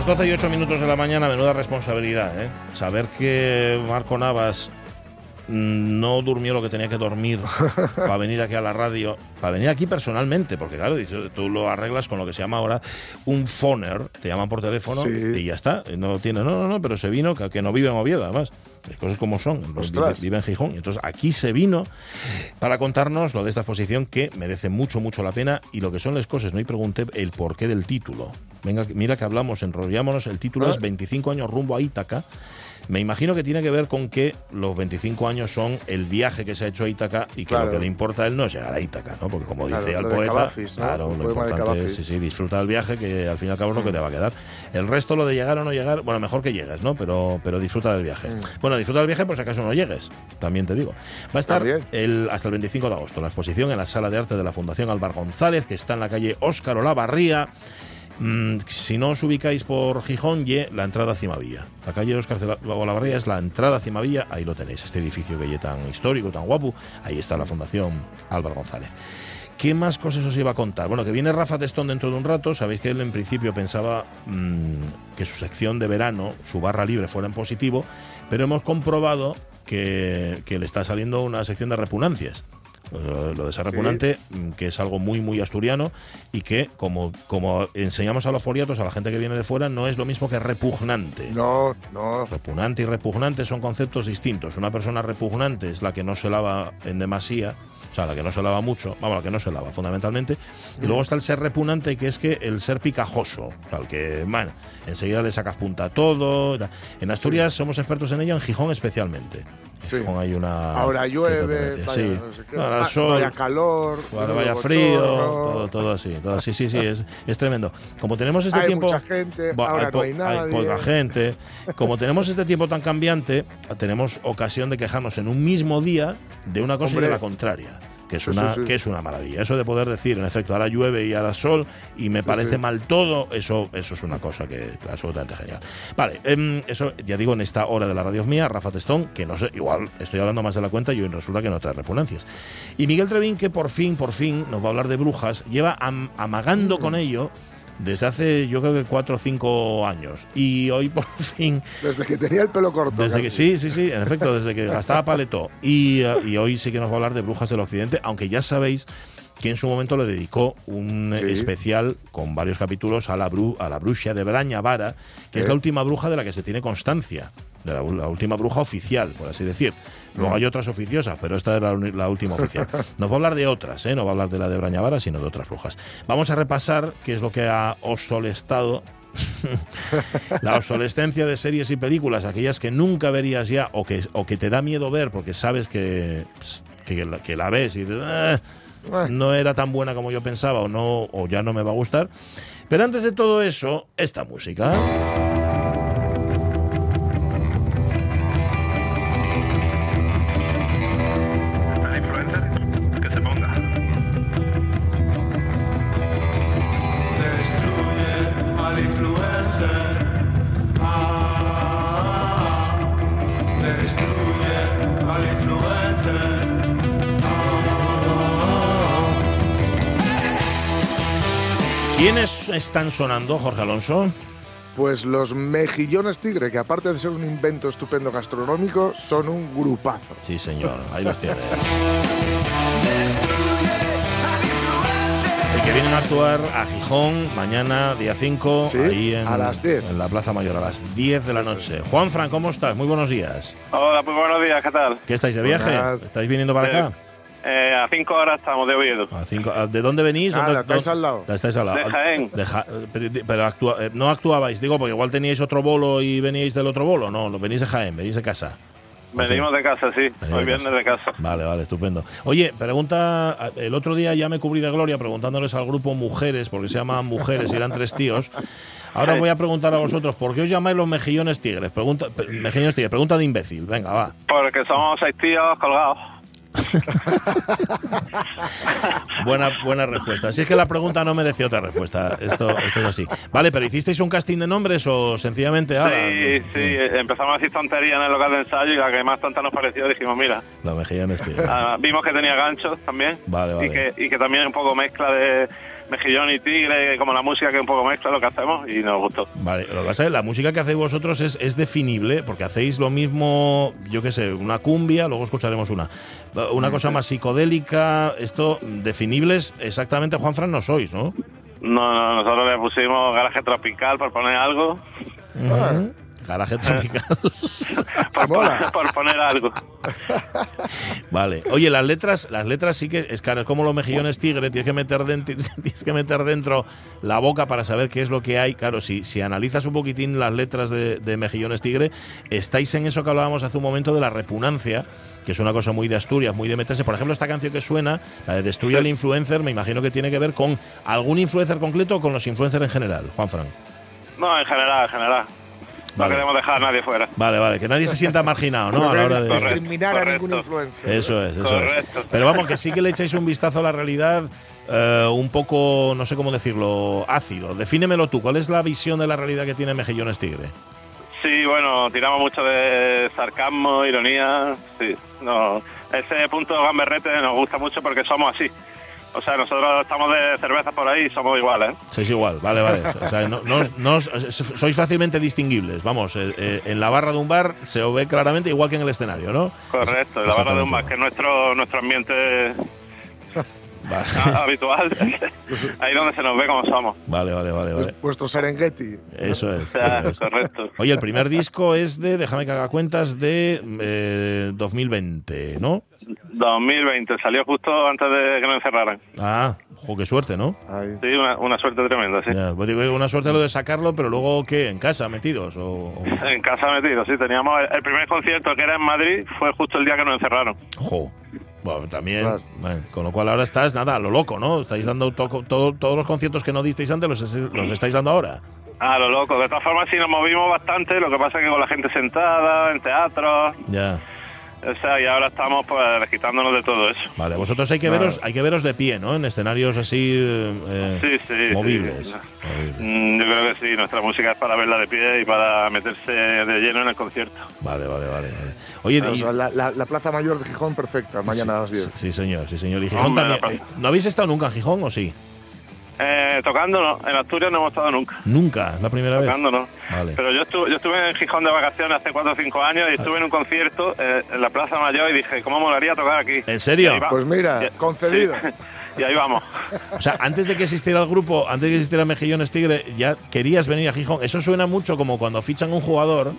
Las 12 y 8 minutos de la mañana, menuda responsabilidad, ¿eh? Saber que Marco Navas no durmió lo que tenía que dormir para venir aquí a la radio, para venir aquí personalmente, porque claro, tú lo arreglas con lo que se llama ahora un phoner, te llaman por teléfono Sí. y ya está, no tiene, no, no, no, pero se vino, que, que no vive en Oviedo además. Las cosas como son, vive, vive en Gijón. Entonces aquí se vino para contarnos lo de esta exposición que merece mucho, mucho la pena y lo que son las cosas. No y pregunté el porqué del título. Venga, mira que hablamos, enrollámonos. El título Ah. es 25 años rumbo a Ítaca. Me imagino que tiene que ver con que los 25 años son el viaje que se ha hecho a Ítaca y que lo Claro. que le importa a él no es llegar a Ítaca, ¿no? Porque como Claro, dice al lo poeta, Cavafis, ¿no? claro, El lo importante es sí, sí, disfruta del viaje que al fin y al cabo es lo que te va a quedar. El resto, lo de llegar o no llegar, bueno, mejor que llegues, ¿no? Pero, pero disfruta del viaje. Mm. Bueno, disfruta del viaje por si acaso no llegues, también te digo. Va a estar el, hasta el 25 de agosto la exposición en la Sala de Arte de la Fundación Álvaro González, que está en la calle Óscar Olavarría. Mm, si no os ubicáis por Gijón, la entrada a Cimavilla. La calle Óscar Olavarría es la entrada a Cimavilla, ahí lo tenéis, este edificio que ye tan histórico, tan guapo, ahí está la Fundación Álvaro González. ¿Qué más cosas os iba a contar? Bueno, que viene Rafa Testón dentro de un rato. Sabéis que él en principio pensaba mm, que su sección de verano, su barra libre, fuera en positivo, pero hemos comprobado que, que le está saliendo una sección de repugnancias. Lo, lo de ser repugnante, mm, que es algo muy, muy asturiano y que, como, como enseñamos a los foriatos, a la gente que viene de fuera, no es lo mismo que repugnante. No, no. Repugnante y repugnante son conceptos distintos. Una persona repugnante es la que no se lava en demasía, o sea, la que no se lava mucho, vamos, la que no se lava fundamentalmente. Y luego está el ser repugnante, que es que el ser picajoso, o sea, el que, bueno, enseguida le sacas punta a todo. En Asturias somos expertos en ello, en Gijón especialmente. En Sí. Gijón hay una. Ahora llueve, vaya, sí. no sé qué. Ahora Ah, sol, vaya calor, ahora vaya frío, todo, todo así, todo así, sí, sí, es, es tremendo. Como tenemos este Hay tiempo. mucha gente, ahora no hay nadie. poca gente. Como tenemos este tiempo tan cambiante, tenemos ocasión de quejarnos en un mismo día de una cosa y de la contraria. Que es, una, sí, que es una maravilla. Eso de poder decir, en efecto, ahora llueve y ahora sol y me Sí, parece sí. mal todo, eso, eso es una cosa que es absolutamente genial. Vale, em, eso ya digo en esta hora de la radio mía, Rafa Testón, que no sé, igual estoy hablando más de la cuenta y hoy resulta que no trae repugnancias. Y Miguel Trevín, que por fin, por fin nos va a hablar de brujas, lleva am- amagando Mm. con ello desde hace yo creo que cuatro o cinco años. Y hoy por fin, Desde que tenía el pelo corto. desde que sí, sí, sí, en efecto, desde que gastaba paletó. Y, eh, y hoy sí que nos va a hablar de Brujas del Occidente, aunque ya sabéis que en su momento le dedicó un Sí. especial con varios capítulos a la, bru a la bruja de Braña Vara, que es la última bruja de la que se tiene constancia, de la, la última bruja oficial, por así decir. Luego hay otras oficiosas, pero esta era la, última oficial. Nos va a hablar de otras, ¿eh? no va a hablar de la de Brañavara, sino de otras brujas. Vamos a repasar qué es lo que ha obsolestado la obsolescencia de series y películas, aquellas que nunca verías ya o que, o que te da miedo ver porque sabes que, la, que la ves y dices, "Ah, Ah, no era tan buena como yo pensaba o, no, o ya no me va a gustar. Pero antes de todo eso, esta música. Están sonando, Jorge Alonso? Pues los mejillones tigre, que aparte de ser un invento estupendo gastronómico, son un grupazo. Sí, señor, ahí los tienes. Y que vienen a actuar a Gijón mañana, día 5, Sí, ahí en, a las 10. en la Plaza Mayor, a las 10 de la noche. Juan Fran, ¿cómo estás? Muy buenos días. Hola, pues buenos días, ¿qué tal? ¿Qué estáis de viaje? Buenas. ¿Estáis viniendo para Eh, acá? Eh, a cinco horas estamos de Oviedo. A cinco- ¿De dónde venís? Ah, ¿Dónde- la estáis dónde- al lado. la estáis al lado. De Jaén. De Ja- eh, pero actua- eh, no actuabais, digo, porque igual teníais otro bolo y veníais del otro bolo. No, no venís de Jaén, venís de casa. Venimos de casa, sí. Venimos Hoy de viernes de casa. Vale, vale, estupendo. Oye, pregunta, el otro día ya me cubrí de gloria preguntándoles al grupo Mujeres, porque se llaman Mujeres y eran tres tíos. Ahora voy a preguntar a vosotros, ¿por qué os llamáis los mejillones tigres? Pregunta, mejillones tigres, pregunta de imbécil. Venga, va. Porque somos seis tíos colgados. Buena, buena respuesta. Así es que la pregunta no mereció otra respuesta. Esto, esto es así. Vale, pero ¿hicisteis un casting de nombres o sencillamente ahora? Sí, sí, empezamos a decir tonterías en el local de ensayo y la que más tonta nos pareció dijimos, mira, Los mejillones tigres. ah, vimos que tenía ganchos también. Vale, vale. Y que, y que también un poco mezcla de mejillón y tigre, como la música que un poco mezcla lo que hacemos y nos gustó. Vale, lo que pasa es que la música que hacéis vosotros es, es definible, porque hacéis lo mismo, yo qué sé, una cumbia, luego escucharemos una. Una cosa más psicodélica, esto, definibles, exactamente, Juan Fran, no sois, ¿no? No, no, nosotros le pusimos garaje tropical por poner algo. Ujú. Garaje tropical. Por, Mola. poner- por poner algo. Vale. Oye, las letras, las letras sí que es como los mejillones tigre, tienes que meter dentro, tienes que meter dentro la boca para saber qué es lo que hay. Claro, si, si analizas un poquitín las letras de, de mejillones tigre, estáis en eso que hablábamos hace un momento de la repugnancia, que es una cosa muy de Asturias, muy de meterse. Por ejemplo, esta canción que suena, la de Destruye al influencer, me imagino que tiene que ver con algún influencer concreto o con los influencers en general, Juan Fran. No, en general, en general. No Vale. queremos dejar a nadie fuera. Vale, vale, que nadie se sienta marginado, ¿no? A la hora de... Correcto. discriminar a ningún influencer. Eso es, eso Correcto. es. Pero vamos, que sí que le echáis un vistazo a la realidad eh, un poco, no sé cómo decirlo, ácido. Defínemelo tú, ¿cuál es la visión de la realidad que tiene Mejillones Tigre? Sí, bueno, tiramos mucho de sarcasmo, ironía. Sí, no. Ese punto gamberrete nos gusta mucho porque somos así. O sea, nosotros estamos de cerveza por ahí y somos iguales. ¿eh? Sois igual, vale, vale. O sea, no, no- no sois fácilmente distinguibles. Vamos, eh, eh, en la barra de un bar se os ve claramente igual que en el escenario, ¿no? Correcto, la barra de un bar, que es nuestro, nuestro ambiente Vale. habitual. ahí donde se nos ve como somos. Vale, vale, vale, vale. Vuestro Serengeti. Eso O es. sea, eso es. correcto. Oye, el primer disco es de, déjame que haga cuentas, de eh, 2020, ¿no? 2020, salió justo antes de que nos encerraran. Ah, jo, qué suerte, ¿no? Sí, una, una suerte tremenda, sí. Ya, pues digo, una suerte lo de sacarlo, pero luego, ¿qué? ¿En casa metidos? O, o- En casa metido, sí. Teníamos el, el primer concierto que era en Madrid, fue justo el día que nos encerraron. Jo. Bueno, también, Claro. bueno, con lo cual ahora estás, nada, a lo loco, ¿no? Estáis dando to- todo- todos los conciertos que no disteis antes, los, los estáis dando ahora. Ah, lo loco. De todas formas, sí nos movimos bastante. Lo que pasa es que con la gente sentada, en teatro. Ya. O sea, y ahora estamos pues quitándonos de todo eso. Vale, vosotros hay que veros, hay que veros de pie, ¿no? En escenarios así eh, Sí, sí, movibles. sí. Movibles. Mm, Yo creo que sí. Nuestra música es para verla de pie y para meterse de lleno en el concierto. Vale, vale, vale. vale. Oye, O y- sea, la, la- la Plaza Mayor de Gijón perfecta, mañana a las 10. sí, señor, sí, señor. Y Gijón Hombre, también. eh, ¿No habéis estado nunca en Gijón o sí? Eh, tocando, no. En Asturias no hemos estado nunca. Nunca, es la primera vez. Tocando, no. Vale. Pero yo estuve, yo estuve en Gijón de vacaciones hace 4 o 5 años y estuve en un concierto eh, en la Plaza Mayor y dije, ¿cómo molaría tocar aquí? ¿En serio? Pues mira, Sí. Y ahí vamos. O sea, antes de que existiera el grupo, antes de que existiera Mejillones Tigre, ya querías venir a Gijón. Eso suena mucho como cuando fichan un jugador.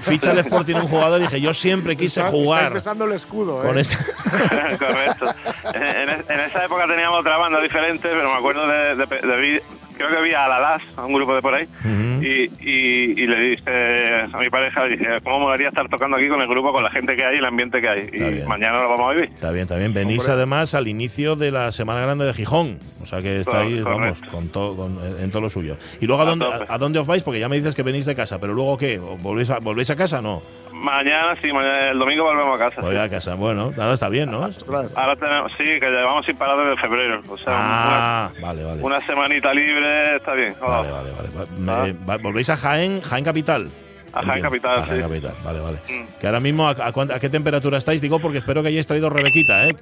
Ficha el Sporting un jugador y dije, yo siempre quise Está- jugar besando el escudo, con ¿eh? este. Correcto. En, esa época teníamos otra banda diferente, pero me acuerdo de, de- de vi- creo que vi a La Las, a un grupo de por ahí, Ujú. Y, y- y le dije a mi pareja, le dije, ¿cómo molaría estar tocando aquí con el grupo, con la gente que hay y el ambiente que hay? Está Y bien. mañana lo vamos a vivir. Está bien, está bien. Venís Hombre. además al inicio de la Semana Grande de Gijón. O sea que estáis, Correcto. vamos, con todo, con- en todo lo suyo. ¿Y luego a A dónde, a, a dónde os vais? Porque ya me dices que venís de casa, pero luego ¿qué? ¿Volvéis a, ¿volvéis a casa o no? Mañana, sí, mañana- el domingo volvemos a casa. Voy sí. a casa. Bueno, nada, está bien, ¿no? Ahora tenemos, sí, que llevamos sin parar desde febrero. O sea, Ah, vale, vale. una, semanita libre está bien. Vale, Oh, vale, vale. Me- va- ¿Volvéis a Jaén, Jaén Capital? A Jaén. Capital, A Jaén sí. Capital, vale, vale. Mm. Que ahora mismo, ¿a, a a qué temperatura estáis? Digo, porque espero que hayáis traído Rebequita, ¿eh?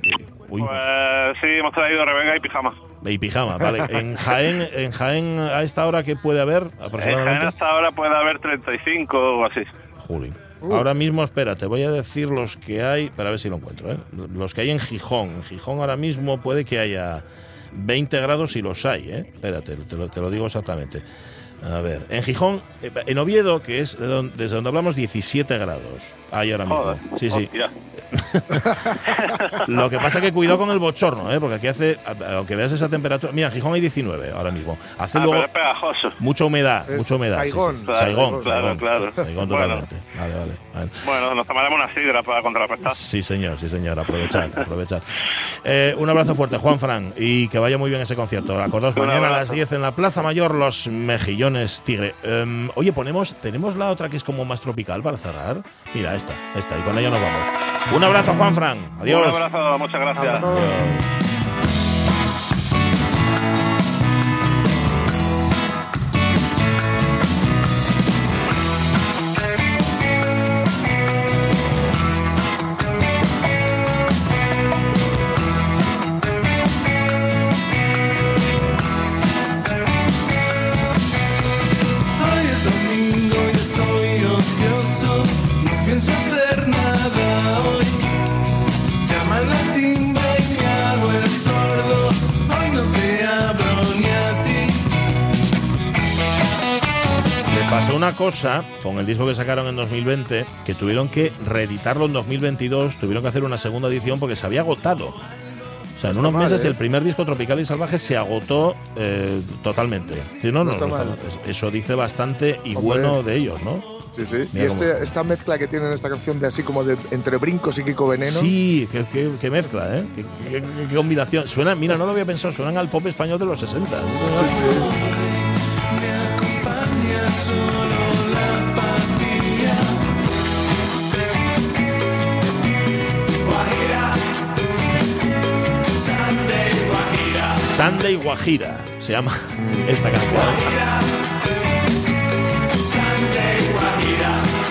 Uy, Pues sí, hemos traído Rebeca y pijama. y pijama, vale. En Jaén, en Jaén, a esta hora, ¿qué puede haber En Jaén aproximadamente? hasta ahora puede haber 35 o así. Juli. Ahora mismo, espérate, voy a decir los que hay, para ver si lo encuentro, ¿eh? Los que hay en Gijón. En Gijón ahora mismo puede que haya 20 grados y los hay, ¿eh? Espérate, te lo, te lo digo exactamente. A ver, en Gijón, eh, en Oviedo, que es de don- desde donde hablamos, 17 grados. Hay ahora mismo. Joder. Sí, sí. Lo que pasa es que cuidado con el bochorno, ¿eh? Porque aquí hace, aunque veas esa temperatura. Mira, Gijón hay 19 ahora mismo. Hace Ah, luego pero es pegajoso. mucha humedad, Es mucha humedad. sí, sí. Saigón. Saigón, Saigón, Claro, claro. Saigón Bueno. totalmente. Vale, vale. vale. Bueno, nos tomaremos una sidra para contrarrestar. Sí, señor, sí, señor. Aprovechad, aprovechad. Eh, un abrazo fuerte, Juan Fran, y que vaya muy bien ese concierto. Acordaos, Un mañana a las abrazo. 10 en la Plaza Mayor, los mejillones. tigre. Em, oye, ponemos, tenemos la otra que es como más tropical para cerrar. Mira, esta, esta, y con ella nos vamos. Un abrazo, Juan Fran. Adiós. Un abrazo, muchas gracias. Adiós. Cosa con el disco que sacaron en 2020, que tuvieron que reeditarlo en 2022, tuvieron que hacer una segunda edición porque se había agotado. O sea, en unos meses ¿eh? el primer disco Tropical y Salvaje se agotó eh, totalmente. Si no, no, No eso dice bastante y Hombre. bueno de ellos, ¿no? Sí, sí. Mira y este, esta mezcla que tiene en esta canción de así como de entre brincos y Kiko Veneno. Sí, qué, qué- qué mezcla, ¿eh? Qué, qué- combinación. Suena, mira, no lo había pensado, suenan al pop español de los 60. ¿sí, señor? Sí, sí. Sunday Guajira se llama esta canción.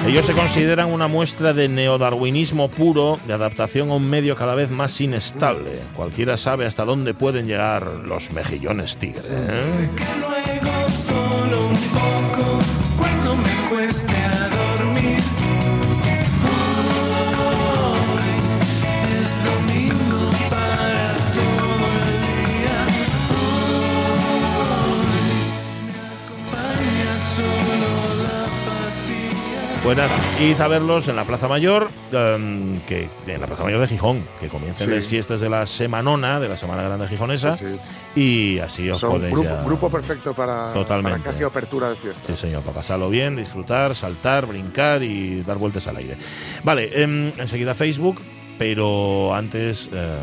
Ellos se consideran una muestra de neodarwinismo puro, de adaptación a un medio cada vez más inestable. Cualquiera sabe hasta dónde pueden llegar los mejillones tigre. Id a verlos en la Plaza Mayor, em, que, en la Plaza Mayor de Gijón, que comiencen Sí. las fiestas de la Semanona, de la Semana Grande Gijonesa, Sí, sí. y así os Son podéis grupo, ya- grupo perfecto para, Totalmente. para casi apertura de fiesta. Sí, señor, para pasarlo bien, disfrutar, saltar, brincar y dar vueltas al aire. Vale, em, enseguida Facebook, pero antes eh,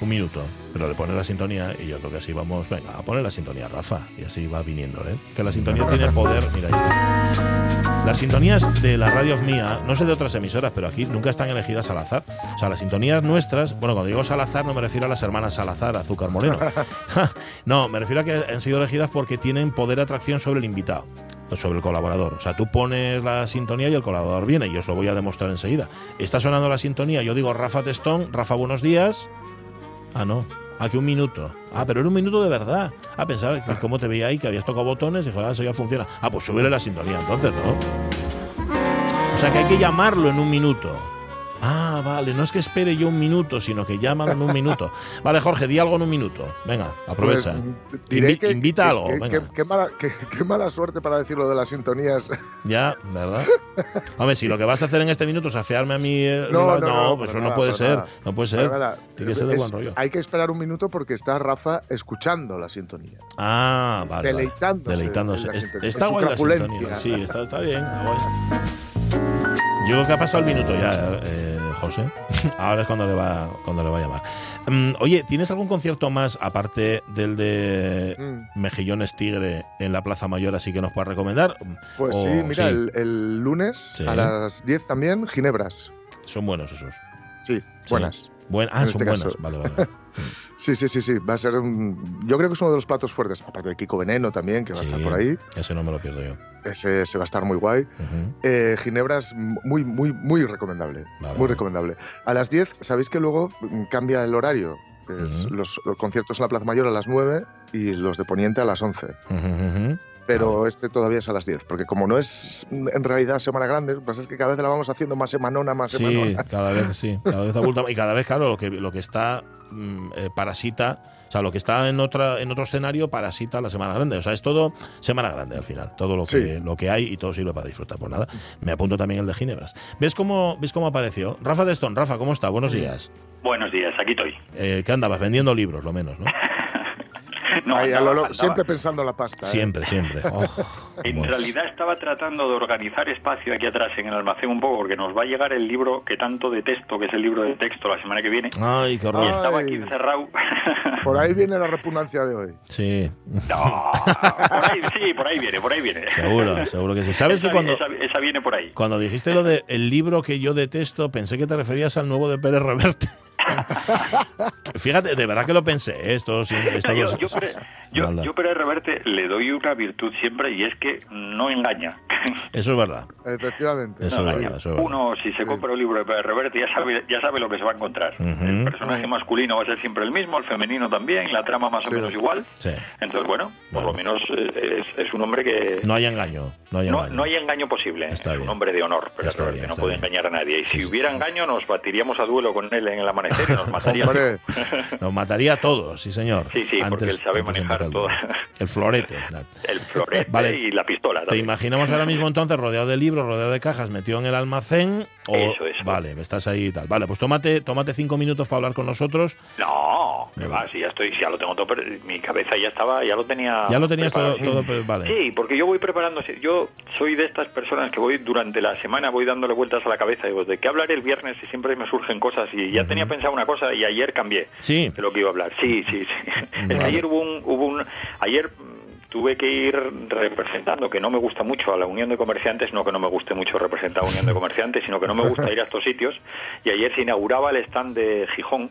un minuto, pero de poner la sintonía y yo creo que así vamos, venga, a poner la sintonía, Rafa, y así va viniendo, ¿eh? Que la sintonía tiene poder, mira, ahí está. Las sintonías de la radio mía, no sé de otras emisoras, pero aquí nunca están elegidas al azar. O sea, las sintonías nuestras, bueno, cuando digo Salazar no me refiero a las hermanas Salazar, Azúcar Moreno. no, me refiero a que han sido elegidas porque tienen poder de atracción sobre el invitado, sobre el colaborador. O sea, tú pones la sintonía y el colaborador viene, y os lo voy a demostrar enseguida. Está sonando la sintonía, yo digo Rafa Testón, Rafa, buenos días. Ah, no. Aquí un minuto. Ah, pero era un minuto de verdad. Ah, pensaba que cómo te veía ahí, que habías tocado botones y dijo, ah, eso ya funciona. Ah, pues subirle la sintonía, entonces, ¿no? O sea que hay que llamarlo en un minuto. Ah, vale, no es que espere yo un minuto, sino que llámalo en un minuto. Vale, Jorge, di algo en un minuto. Venga, aprovecha. Pues, diré Invi- invita que- algo, que- venga. que- qué mala, que- mala suerte para decirlo de las sintonías. Ya, ¿verdad? Hombre, si lo que vas a hacer en este minuto es afearme a mí. eh, No, la- no, no, pues eso no nada, puede para ser. nada. No puede ser. Nada, Tiene que ser de buen rollo. Hay que esperar un minuto porque está Rafa escuchando la sintonía. Ah, vale. vale. Deleitándose Deleitándose. en la sintonía, está en guay la sintonía. Sí, está, está bien. está guay. Yo creo que ha pasado el minuto ya, eh, José. Ahora es cuando le va, cuando le va a llamar. Mm, oye, ¿tienes algún concierto más aparte del de Mm. Mejillones Tigre en la Plaza Mayor así que nos puedas recomendar? Pues O- sí, mira, sí. El, el lunes Sí. a las 10 también, Ginebras. Son buenos esos. Sí, buenas. Buen, ah, En son este buenas. caso. Vale, vale. Sí, sí, sí, sí. Va a ser un. Yo creo que es uno de los platos fuertes. Aparte de Kiko Veneno también, que va a estar por ahí. Ese no me lo pierdo yo. Ese, ese va a estar muy guay. Ujú. Eh, Ginebras, muy, muy, muy recomendable. Vale. Muy recomendable. A las 10, ¿sabéis que luego cambia el horario? Es los, los conciertos en la Plaza Mayor a las 9 y los de Poniente a las 11. Ujú, ujú. Pero este todavía es a las 10, porque como no es en realidad Semana Grande, lo que pasa es que cada vez la vamos haciendo más semanona, más Sí, semanona. cada vez sí, cada vez abulta y cada vez claro lo que lo que está mm, eh, parasita, o sea, lo que está en otra en otro escenario parasita la semana grande, o sea, es todo semana grande al final, todo lo que Sí. lo que hay y todo sirve para disfrutar. Pues nada, me apunto también el de Ginebras. ¿Ves cómo ves cómo apareció? Rafa Deston, Rafa, ¿cómo está? Buenos días. Buenos días, aquí estoy. Eh, ¿Qué andabas vendiendo libros, lo menos, no? No, Ahí, a andaba- lo loco, andaba. siempre pensando en la pasta. ¿eh? Siempre, siempre. Oh, En bueno. realidad estaba tratando de organizar espacio aquí atrás en el almacén un poco porque nos va a llegar el libro que tanto detesto, que es el libro de texto la semana que viene. Ay, qué Y horror. estaba Ay. aquí encerrado. Por ahí viene la repugnancia de hoy. Sí, No, por ahí, sí, por ahí viene, por ahí viene. seguro, seguro que sí. ¿Sabes esa, que cuando, esa, esa viene por ahí. cuando dijiste lo de el libro que yo detesto, pensé que te referías al nuevo de Pérez Reverte? Fíjate, de verdad que lo pensé. ¿eh? Esto, sí, esto yo, yo, Pérez- yo, maldad. yo Pérez Reverte le doy una virtud siempre y es que no engaña. Eso es verdad. Efectivamente. Eso No es engaña. verdad, eso es verdad. Uno, si se compra un libro de Pérez Reverte, ya sabe, ya sabe lo que se va a encontrar. El personaje masculino va a ser siempre el mismo, el femenino también, la trama más o menos igual. Sí. Entonces, bueno, por lo menos eh, es, es un hombre que... No hay engaño. No hay engaño. no hay engaño posible. Está es bien. un hombre de honor, pero Está bien, no puede bien. engañar a nadie. Y si sí. hubiera engaño, nos batiríamos a duelo con él en el amanecer y nos mataría. Hombre, Nos mataría a todos, sí, señor. Sí, sí, porque él sabe antes manejar todo. El florete. el florete Vale. y la pistola. ¿Te imaginamos ahora mismo entonces rodeado de libros, rodeado de cajas, metido en el almacén? O, Eso, eso. Vale, estás ahí y tal. Vale, pues tómate, tómate cinco minutos para hablar con nosotros. No, me va, si ya estoy, si ya lo tengo todo, per- mi cabeza ya estaba, ya lo tenía. Ya lo tenías todo, preparado. todo pero vale. Sí, porque yo voy preparando, yo soy de estas personas que voy durante la semana, voy dándole vueltas a la cabeza, digo, ¿de qué hablaré el viernes? Y siempre me surgen cosas, y ya tenía pensado una cosa, y ayer cambié Sí. de lo que iba a hablar. Sí, sí, sí. Es que Vale. ayer hubo un, hubo un, ayer mm, tuve que ir representando, que no me gusta mucho a la Unión de Comerciantes, no que no me guste mucho representar a Unión de Comerciantes, sino que no me gusta ir a estos sitios, y ayer se inauguraba el stand de Gijón,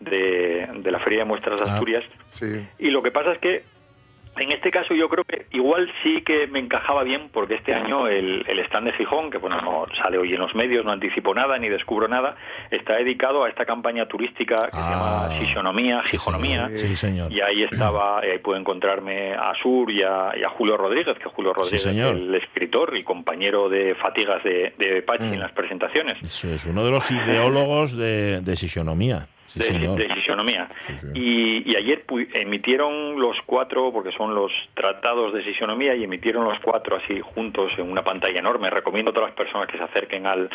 de, de la Feria de Muestras de Ah. Asturias, sí. y lo que pasa es que en este caso yo creo que igual sí que me encajaba bien porque este año el, el stand de Gijón, que bueno, no sale hoy en los medios, no anticipo nada ni descubro nada, está dedicado a esta campaña turística que Ah. se llama Sisonomía, Sí, Gijonomía. Sí, señor. Y ahí estaba, ahí puedo encontrarme a Sur y a, y a Julio Rodríguez, que Julio Rodríguez señor. el escritor y compañero de fatigas de, de Pachi Mm. en las presentaciones. Eso es uno de los ideólogos de, de Sisionomía. Sí, de, de. Y, y ayer emitieron los cuatro, porque son los tratados de Sisonomía, y emitieron los cuatro así juntos en una pantalla enorme. Recomiendo a todas las personas que se acerquen al,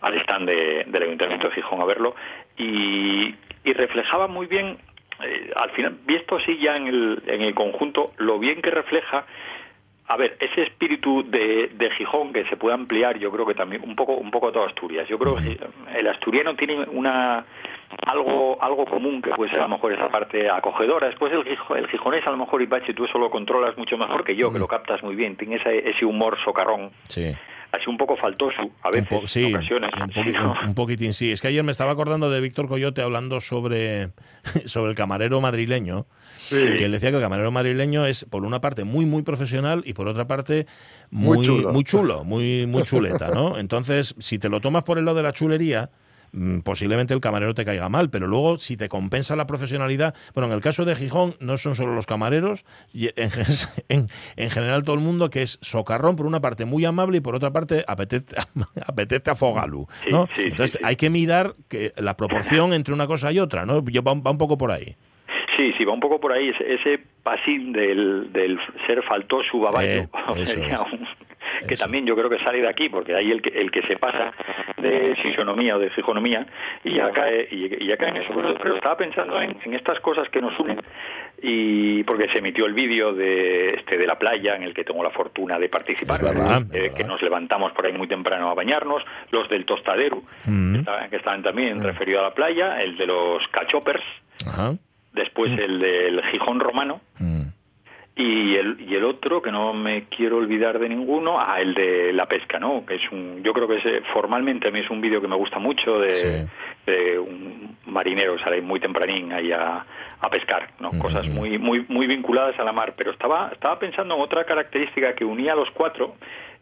al stand de- del Ayuntamiento de Gijón a verlo. Y, y reflejaba muy bien, eh, al final, visto así ya en el, en el conjunto, lo bien que refleja a ver, ese espíritu de, de Gijón que se puede ampliar, yo creo que también un poco un poco a toda Asturias. Yo creo que el asturiano tiene una algo algo común que puede ser a lo mejor esa parte acogedora. Después el, el gijonés a lo mejor y Pachi tú eso lo controlas mucho mejor que yo, que lo captas muy bien. Tiene ese, ese humor socarrón, Sí. Así un poco faltoso a Un veces, po- sí, en ocasiones. un, un- un poquitín, sí. Es que ayer me estaba acordando de Víctor Coyote hablando sobre, sobre el camarero madrileño. Sí. Que él decía que el camarero madrileño es, por una parte, muy, muy profesional y por otra parte, muy, Muy chulo. muy chulo, muy, muy chuleta, ¿no? Entonces, si te lo tomas por el lado de la chulería, posiblemente el camarero te caiga mal, pero luego si te compensa la profesionalidad, bueno, en el caso de Gijón no son solo los camareros, y en, en, en general todo el mundo que es socarrón por una parte muy amable y por otra parte apetece, apetece a fogalu, ¿no? sí, sí, Entonces sí. hay que mirar que la proporción entre una cosa y otra, ¿no? Yo, va, va un poco por ahí. Sí, sí, va un poco por ahí, ese, ese pasín del, del ser faltoso baballo, Eh, que Eso. también yo creo que sale de aquí, porque ahí el que, el que se pasa de sisonomía o de fijonomía y ya cae, y, y ya cae en eso. Pero, pero estaba pensando en, en estas cosas que nos unen y porque se emitió el vídeo de este de la playa en el que tengo la fortuna de participar, verdad, eh, que nos levantamos por ahí muy temprano a bañarnos, los del tostadero, Mm. que, estaban, que estaban también referidos a la playa, el de los cachopers, Ajá. Después el del Gijón romano Mm. y el, y el otro que no me quiero olvidar de ninguno, ah, el de la pesca, ¿no? Que es un, yo creo que ese, formalmente a mí es un vídeo que me gusta mucho de, Sí. de un marinero sale muy tempranín ahí a, a pescar, ¿no? Cosas muy muy muy vinculadas a la mar. Pero estaba estaba pensando en otra característica que unía a los cuatro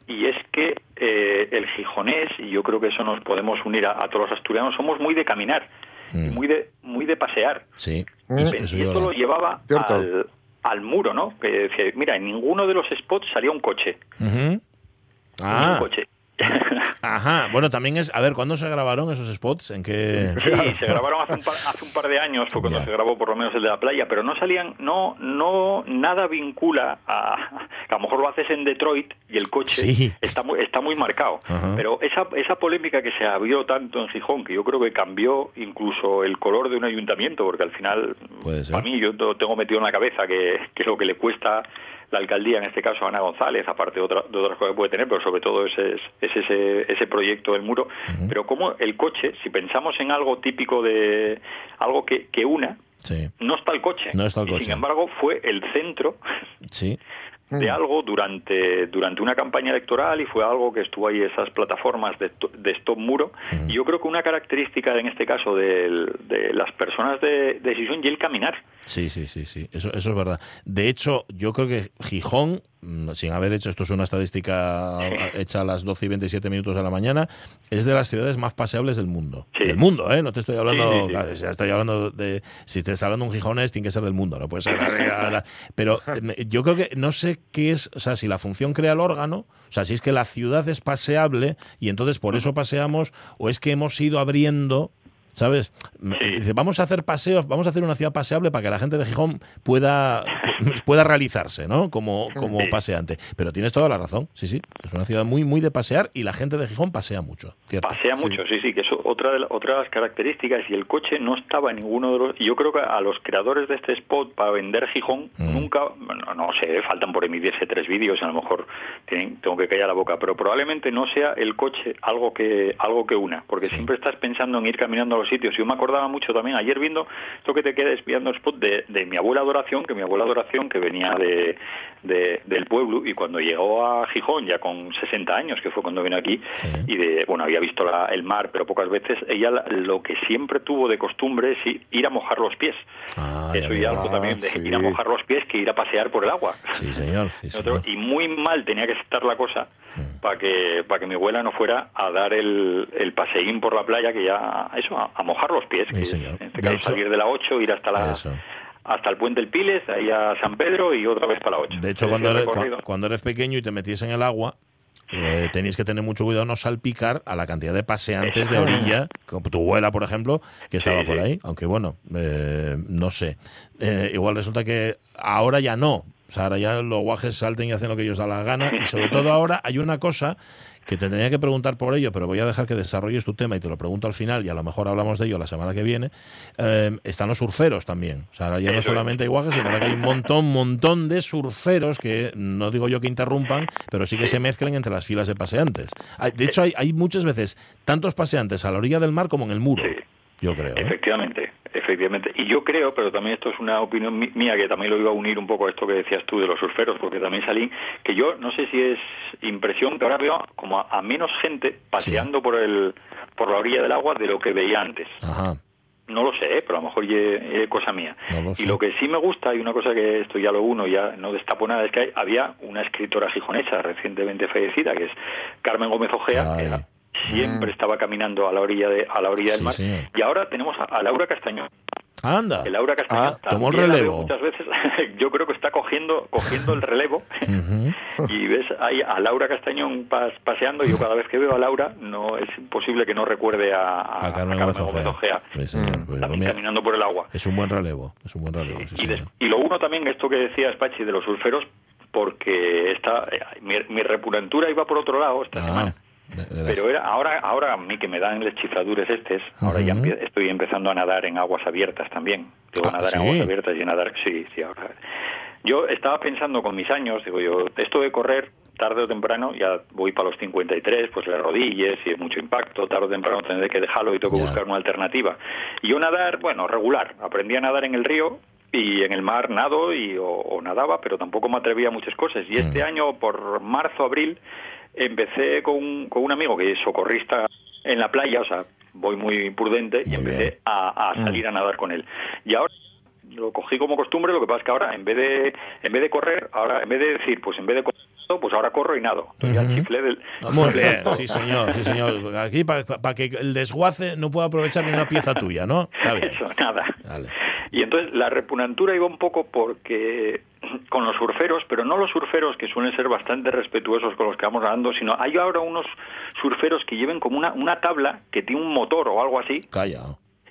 y es que eh, el gijonés y yo creo que eso nos podemos unir a, a todos los asturianos somos muy de caminar y Mm. muy de muy de pasear Sí, Mm. eso, y eso esto lo llevaba al, al muro, ¿no? Que decía, mira, en ninguno de los spots salía un coche. Un Ah, coche. Ajá, bueno, también es. A ver, ¿cuándo se grabaron esos spots? ¿En qué.? Sí, se grabaron hace un par, hace un par de años, fue cuando Ya. se grabó por lo menos el de la playa, pero no salían, no, no, nada vincula a, a lo mejor lo haces en Detroit y el coche Sí. está muy, está muy marcado. Ajá. Pero esa, esa polémica que se abrió tanto en Gijón, que yo creo que cambió incluso el color de un ayuntamiento, porque al final, a mí yo tengo metido en la cabeza que, que lo que le cuesta la alcaldía, en este caso Ana González, aparte de, otra- de otras cosas que puede tener, pero sobre todo ese, es, es ese, ese proyecto del muro. Pero como el coche, si pensamos en algo típico de algo que, que una, Sí, no está el coche. No está el Y, coche. sin embargo, fue el centro sí. De algo durante, durante una campaña electoral y fue algo que estuvo ahí esas plataformas de, de Stop Muro. Y yo creo que una característica en este caso del- de las personas de, de Sison y el caminar. Sí, sí, sí, sí, eso, eso es verdad. De hecho, yo creo que Gijón, sin haber hecho, esto es una estadística hecha a las 12 y 27 minutos de la mañana, es de las ciudades más paseables del mundo. Sí. Del mundo, ¿eh? No te estoy hablando, Sí, sí, claro, estoy hablando de, si te está hablando un gijonés, tiene que ser del mundo, no puede ser. Pero eh, yo creo que, no sé qué es, o sea, si la función crea el órgano, o sea, si es que la ciudad es paseable y entonces por eso paseamos, o es que hemos ido abriendo ¿Sabes? Sí. Dice, vamos a hacer paseos, vamos a hacer una ciudad paseable para que la gente de Gijón pueda, pueda realizarse, ¿no? Como, como Sí. paseante. Pero tienes toda la razón, sí, sí. Es una ciudad muy, muy de pasear y la gente de Gijón pasea mucho, ¿cierto? Pasea mucho, sí, sí, que eso otra de, la- otra de las características y el coche no estaba en ninguno de los... Yo creo que a los creadores de este spot para vender Gijón Mm. nunca, bueno, no sé, faltan por emitirse tres vídeos, a lo mejor tienen, tengo que callar la boca, pero probablemente no sea el coche algo que algo que una, porque siempre estás pensando en ir caminando a los sitios. Yo me acordaba mucho también ayer viendo esto que te queda espiando el spot de, de mi abuela Adoración, que mi abuela Adoración que venía de, de- del pueblo y cuando llegó a Gijón ya con 60 años, que fue cuando vino aquí, Sí. y de, bueno, había visto la- el mar, pero pocas veces, ella la- lo que siempre tuvo de costumbre es ir a mojar los pies. Ah, Eso ya algo Ah, también de sí. ir a mojar los pies que ir a pasear por el agua. Sí, señor. sí, Otro- señor. y muy mal tenía que estar la cosa Mm. para que para que mi abuela no fuera a dar el, el paseín por la playa que ya eso a, mojar los pies Sí, que señor. en este hecho- salir de la 8 ir hasta la Eso. hasta el puente del Piles ahí a San Pedro y otra vez para la 8 De hecho, cuando eres, cuando eres pequeño y te metías en el agua, eh, tenéis que tener mucho cuidado no salpicar a la cantidad de paseantes de orilla, como tu abuela, por ejemplo, que estaba Sí, por sí. ahí. Aunque bueno, eh, no sé. Eh, igual resulta que ahora ya no. O sea, ahora ya los guajes salten y hacen lo que ellos da la gana. Y sobre todo ahora hay una cosa que te tenía que preguntar por ello, pero voy a dejar que desarrolles tu tema y te lo pregunto al final y a lo mejor hablamos de ello la semana que viene. Eh, están los surferos también. O sea, ahora ya no es. solamente hay guajes, sino que hay un montón, montón de surferos que no digo yo que interrumpan, pero sí que se mezclen entre las filas de paseantes. Hay- De hecho, hay, hay muchas veces tantos paseantes a la orilla del mar como en el muro, Sí. Yo creo. ¿eh? Efectivamente, efectivamente. Y yo creo, pero también esto es una opinión mía, que también lo iba a unir un poco a esto que decías tú de los surferos, porque también salí, que yo no sé si es impresión, que ahora veo como a, a menos gente paseando por el por la orilla del agua de lo que veía antes. Ajá. No lo sé, ¿eh? pero a lo mejor es cosa mía. No lo sé. y lo que sí me gusta, y una cosa que esto ya lo uno, ya no destapo nada, es que hay- había una escritora gijonesa recientemente fallecida, que es Carmen Gómez Ojea, que Ay. Siempre estaba caminando a la orilla de a la orilla Sí, del mar. Y ahora tenemos a, a Laura Castañón. Anda. Que Laura Castañón Ah, tomó el relevo. muchas veces, yo creo que está cogiendo cogiendo el relevo y ves ahí a Laura Castañón pas- paseando y yo cada vez que veo a Laura no es imposible que no recuerde a, a- A Carmen Gómez Ojea. Pues, caminando por el agua. es un buen relevo. Es un buen relevo. sí, Y, des- y lo uno también, esto que decías, Pachi, de los surferos, porque esta, mi, mi iba por otro lado esta Ah, semana. Pero era, ahora, ahora a mí que me dan las chifladuras estes, ahora ya estoy empezando a nadar en aguas abiertas también. Digo, Ah, nadar en aguas abiertas y nadar, sí, sí, ahora. Yo estaba pensando con mis años, digo yo, esto de correr, tarde o temprano, ya voy para los 53, pues las rodillas y es mucho impacto, tarde o temprano tendré que dejarlo y tengo que buscar una alternativa. Y yo nadar, bueno, regular, aprendí a nadar en el río y en el mar nado y, o, o nadaba, pero tampoco me atrevía a muchas cosas. Y este Mm. año, por marzo, abril, empecé con, un- con un amigo que es socorrista en la playa, o sea, voy muy prudente y empecé a, a salir a nadar con él. Y ahora lo cogí como costumbre, lo que pasa es que ahora en vez de en vez de correr, ahora en vez de decir, pues en vez de correr, pues ahora corro y nado. Entonces el Ujú. chiflé del Muy bien, del todo. sí señor, sí señor. Aquí para que el desguace no pueda aprovechar ni una pieza tuya, ¿no? Está bien. Eso, nada. Vale. Y entonces la repugnantura iba un poco porque con los surferos, pero no los surferos que suelen ser bastante respetuosos con los que vamos nadando, sino hay ahora unos surferos que lleven como una, una tabla que tiene un motor o algo así, Calla.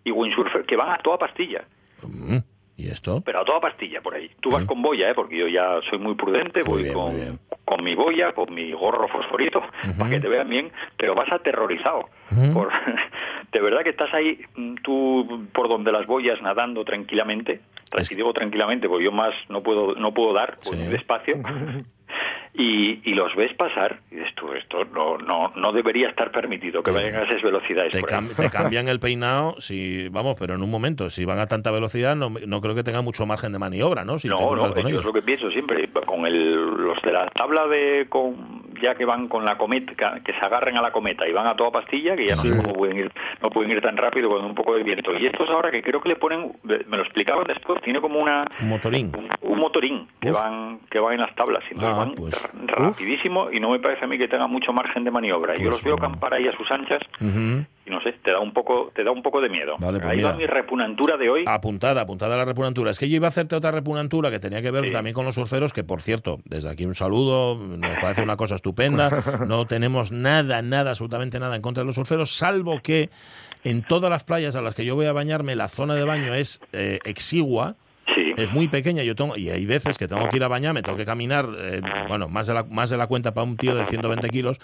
y windsurfer que van a toda pastilla. Mm, ¿Y esto? Pero a toda pastilla por ahí. Tú vas con boya, ¿eh? porque yo ya soy muy prudente, Muy voy bien, con, mi boya, con mi gorro fosforito, para que te vean bien, pero vas aterrorizado. Por, de verdad que estás ahí, mm, tú por donde las boyas nadando tranquilamente, Es- y digo tranquilamente, porque yo más no puedo no puedo dar, voy Sí. muy despacio. Y, y los ves pasar y dices tú, esto no, no, no debería estar permitido que vayan a esas velocidades. Te, por cam- te cambian el peinado, si vamos, pero en un momento, si van a tanta velocidad, no, no creo que tengan mucho margen de maniobra, ¿no? Si no, no, es lo que pienso siempre. Con el, los de la tabla de. Con, ya que van con la cometa, que se agarren a la cometa y van a toda pastilla, que ya no Sí. sé cómo pueden ir, no pueden ir tan rápido con un poco de viento. Y estos ahora que creo que le ponen, me lo explicaban después, tiene como una. Un motorín. Un, un motorín que van que van en las tablas y entonces Ah, van pues. ra- rapidísimo y no me parece a mí que tengan mucho margen de maniobra. Yo Pues los veo no. campar ahí a sus anchas. Y no sé, te da un poco te da un poco de miedo. Vale, pues ahí mira. va mi repunantura de hoy. Apuntada, apuntada la repunantura. Es que yo iba a hacerte otra repunantura que tenía que ver Sí. también con los surferos, que por cierto, desde aquí un saludo, nos parece una cosa estupenda. No tenemos nada, nada, absolutamente nada en contra de los surferos, salvo que en todas las playas a las que yo voy a bañarme, la zona de baño es eh, exigua. Sí. Es muy pequeña yo tengo y hay veces que tengo que ir a bañarme tengo que caminar eh, bueno más de la más de la cuenta para un tío de 120 kilos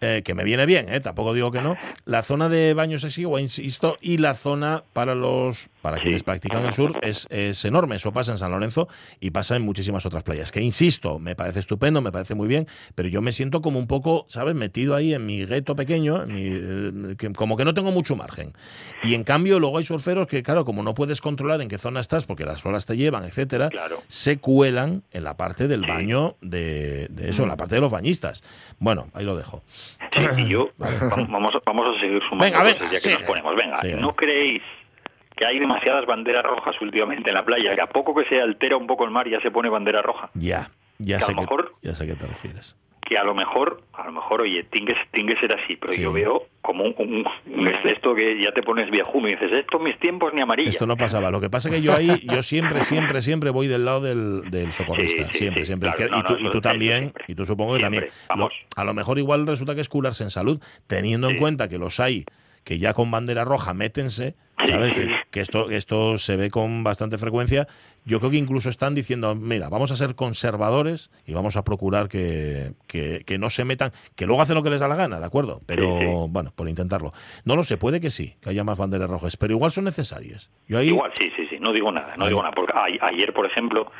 eh, que me viene bien eh, tampoco digo que no. La zona de baños es igual insisto y la zona para los para quienes practican el surf es, es enorme. Eso pasa en San Lorenzo y pasa en muchísimas otras playas que insisto me parece estupendo me parece muy bien pero yo me siento como un poco sabes metido ahí en mi gueto pequeño en mi, eh, que- como que no tengo mucho margen. Y en cambio luego hay surferos que claro como no puedes controlar en qué zona estás porque las olas te llevan etcétera Claro. se cuelan en la parte del Sí. baño de, de eso en la parte de los bañistas bueno ahí lo dejo Sí, y yo vam- vamos, vamos a seguir sumando Venga, venga, cosas ya que sigue. nos ponemos. Venga, Sigue. ¿no creéis que hay demasiadas banderas rojas últimamente en la playa? Que a poco que se altera un poco el mar ya se pone bandera roja. ya ya a que, mejor- ya sé a qué te refieres Que a lo mejor, a lo mejor, oye, tiene que, ser así, pero Sí. yo veo como un, un- un- es esto que ya te pones viejuno y dices, esto en mis tiempos ni amarilla. Esto no pasaba. Lo que pasa es que yo ahí, yo siempre, siempre, siempre voy del lado del, del socorrista. Sí, sí, siempre, siempre. claro. Y, No, tú, y tú también, siempre. y tú supongo que Siempre, también. vamos. Lo- a lo mejor igual resulta que es curarse en salud, teniendo en cuenta que los hay que ya con bandera roja métense, ¿sabes? sí. Que, que esto, esto se ve con bastante frecuencia. Yo creo que incluso están diciendo, mira, vamos a ser conservadores y vamos a procurar que, que, que no se metan, que luego hacen lo que les da la gana, ¿de acuerdo? Pero Sí, bueno, por intentarlo. No lo sé, puede que sí, que haya más banderas rojas, pero igual son necesarias. Yo ahí, Igual, sí, sí, sí, no digo nada, no digo nada. Porque ayer, por ejemplo,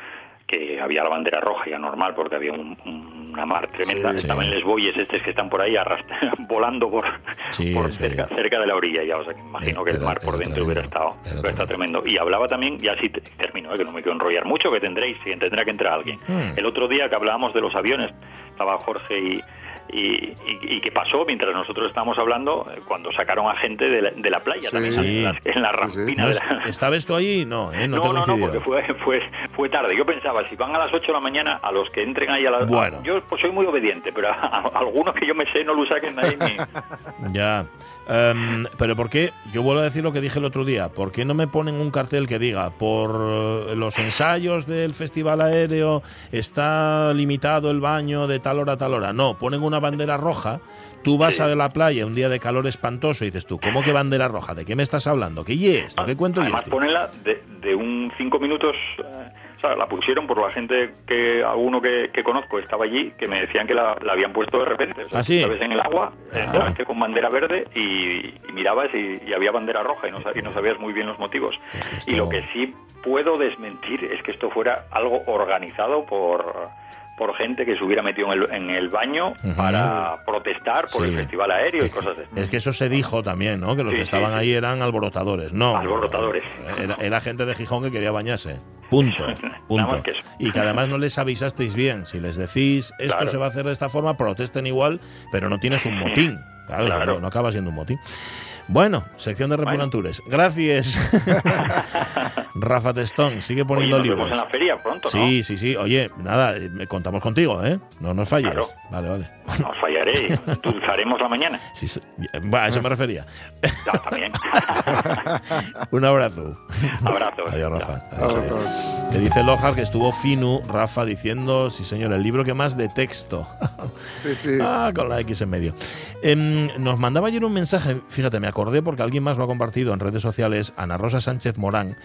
que había la bandera roja ya normal porque había un- un- una mar tremenda, Sí. estaban los bueyes estos que están por ahí volando por, Sí, por cerca, cerca de la orilla ya, o sea, que imagino que el mar por dentro hubiera tremendo, estado, era hubiera estado tremendo. Y hablaba también, y así te- termino, eh, que no me quiero enrollar mucho, que tendréis, y tendrá que entrar alguien. Hmm. El otro día que hablábamos de los aviones, estaba Jorge y... Y, y- y qué pasó mientras nosotros estábamos hablando eh, cuando sacaron a gente de la, de la playa Sí. también Sí. en la, en la Sí, sí. rampina ¿no de es- la, ¿Estaba esto ahí? No, ¿eh? No, no, no, porque fue, fue, fue tarde. Yo pensaba, si van a las 8 de la mañana, a los que entren ahí a las... Bueno. Yo pues, soy muy obediente, pero a, a algunos que yo me sé no lo saquen ahí ni... Ya. Em, pero ¿por qué? Yo vuelvo a decir lo que dije el otro día. ¿Por qué no me ponen un cartel que diga por eh, los ensayos del festival aéreo está limitado el baño de tal hora a tal hora? No, ponen una bandera roja. Tú vas Sí. a la playa un día de calor espantoso y dices tú, ¿cómo que bandera roja? ¿De qué me estás hablando? ¿Qué y esto? ¿Qué cuento y Además, esto? ponenla de, de un 5 minutos... eh, o sea, la pusieron por la gente que alguno que, que conozco estaba allí que me decían que la, la habían puesto de repente. O sea, ¿Ah, en el agua, Ah. con bandera verde y, y mirabas y, y había bandera roja y no, y no sabías muy bien los motivos. Es que esto- Y lo que sí puedo desmentir es que esto fuera algo organizado por, por gente que se hubiera metido en el, en el baño para protestar por Sí. el festival aéreo y Es, cosas de es que eso se dijo también, ¿no? Que los Sí, que estaban sí. ahí eran alborotadores. No. Alborotadores. Era, era gente de Gijón que quería bañarse. Punto. punto. que. Y que además no les avisasteis bien. Si les decís esto Claro. se va a hacer de esta forma, protesten igual, pero no tienes un motín. Claro, Claro. No, no acaba siendo un motín. Bueno, sección de Bueno. Repunantures. Gracias. Rafa Testón, sigue Oye, poniendo nos vemos libros. en la feria pronto, Sí, sí, sí. Oye, nada, eh, contamos contigo, ¿eh? No nos falles. Claro. Vale, vale. ¿no? No fallaré, endulzaremos la mañana. Sí, sí. Va, a eso me refería. Ya, también. Un abrazo. Abrazos. Adiós, Rafa. Adiós. Que dice Lojar que estuvo fino, Rafa, diciendo, sí señor, el libro que más de texto. Sí, sí. Ah, con la X en medio. Em, nos mandaba ayer un mensaje, fíjate, me acordé porque alguien más lo ha compartido en redes sociales, Ana Rosa Sánchez Morán.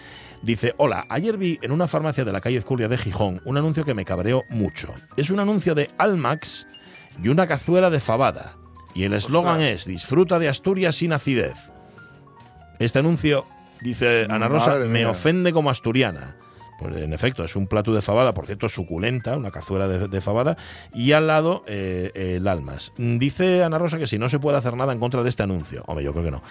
Dice, hola, ayer vi en una farmacia de la calle Ezcurria de Gijón un anuncio que me cabreó mucho. Es un anuncio de Almax y una cazuela de fabada. Y el eslogan es, disfruta de Asturias sin acidez. Este anuncio, dice Ana Rosa, Madre me mía. ofende como asturiana. Pues en efecto, es un plato de fabada, por cierto, suculenta, una cazuela de, fabada, y al lado eh, el almas. Dice Ana Rosa que si no se puede hacer nada en contra de este anuncio. Hombre, yo creo que no.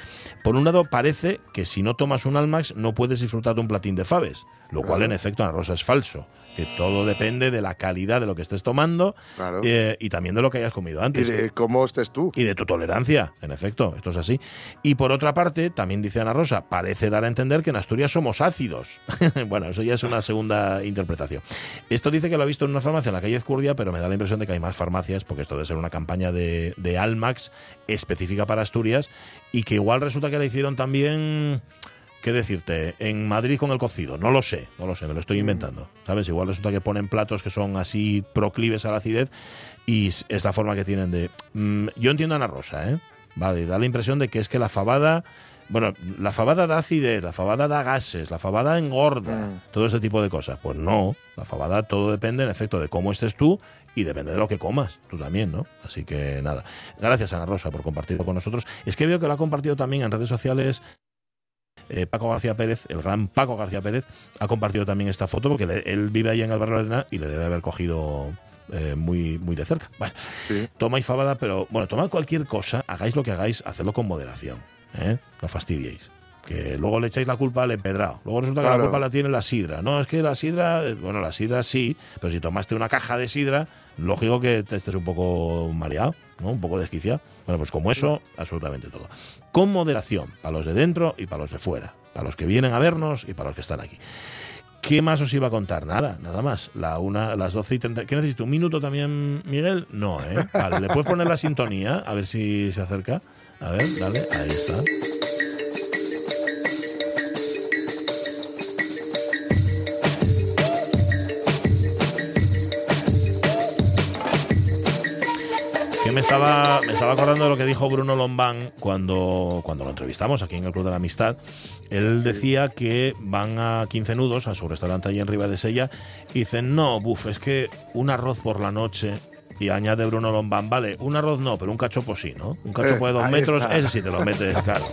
Por un lado, parece que si no tomas un almax no puedes disfrutar de un platín de faves, lo cual en efecto, Ana Rosa, es falso. Que todo depende de la calidad de lo que estés tomando Claro. eh, y también de lo que hayas comido Y antes. de cómo estés tú. Y de tu tolerancia, en efecto, esto es así. Y por otra parte, también dice Ana Rosa, parece dar a entender que en Asturias somos ácidos. bueno, eso ya es una segunda interpretación. Esto dice que lo ha visto en una farmacia en la calle Ezcurdia, pero me da la impresión de que hay más farmacias, porque esto debe ser una campaña de, de Almax específica para Asturias, y que igual resulta que la hicieron también... ¿Qué decirte? En Madrid con el cocido. No lo sé, no lo sé, me lo estoy inventando. ¿Sabes? Igual resulta que ponen platos que son así proclives a la acidez y es es la forma que tienen de... Mm, yo entiendo a Ana Rosa, ¿eh? Vale, da la impresión de que es que la fabada... Bueno, la fabada da acidez, la fabada da gases, la fabada engorda, Mm. todo este tipo de cosas. Pues no, la fabada todo depende en efecto de cómo estés tú y depende de lo que comas, tú también, ¿no? Así que nada. Gracias Ana Rosa por compartirlo con nosotros. Es que veo que lo ha compartido también en redes sociales eh, Paco García Pérez, el gran Paco García Pérez, ha compartido también esta foto porque le- él vive ahí en el barrio Arena y le debe haber cogido eh, muy, muy de cerca. Bueno, Sí. tomáis fabada, pero bueno, tomad cualquier cosa, hagáis lo que hagáis, hacedlo con moderación. ¿eh? No fastidiéis. Que luego le echáis la culpa al empedrado. Luego resulta que la culpa la tiene la sidra. No, es que la sidra, eh, bueno, la sidra sí, pero si tomaste una caja de sidra, lógico que te estés un poco mareado, Un poco desquiciado. Bueno, pues como eso, absolutamente todo. Con moderación, para los de dentro y para los de fuera. Para los que vienen a vernos y para los que están aquí. ¿Qué más os iba a contar? Nada, nada más. La una, las 12 y 30. ¿Qué necesito? ¿Un minuto también, Miguel? No, ¿eh? Vale, ¿le puedes poner la sintonía? A ver si se acerca. A ver, dale, ahí está. Estaba, me estaba acordando de lo que dijo Bruno Lombán cuando, cuando lo entrevistamos aquí en el Club de la Amistad. Él decía que van a 15 nudos a su restaurante allí en Riva de Sella y dicen, no, buf, es que un arroz por la noche. Y añade Bruno Lombán, vale, un arroz no, pero un cachopo sí, ¿no? Un cachopo de Eh, dos ahí metros, ese sí te lo metes, claro.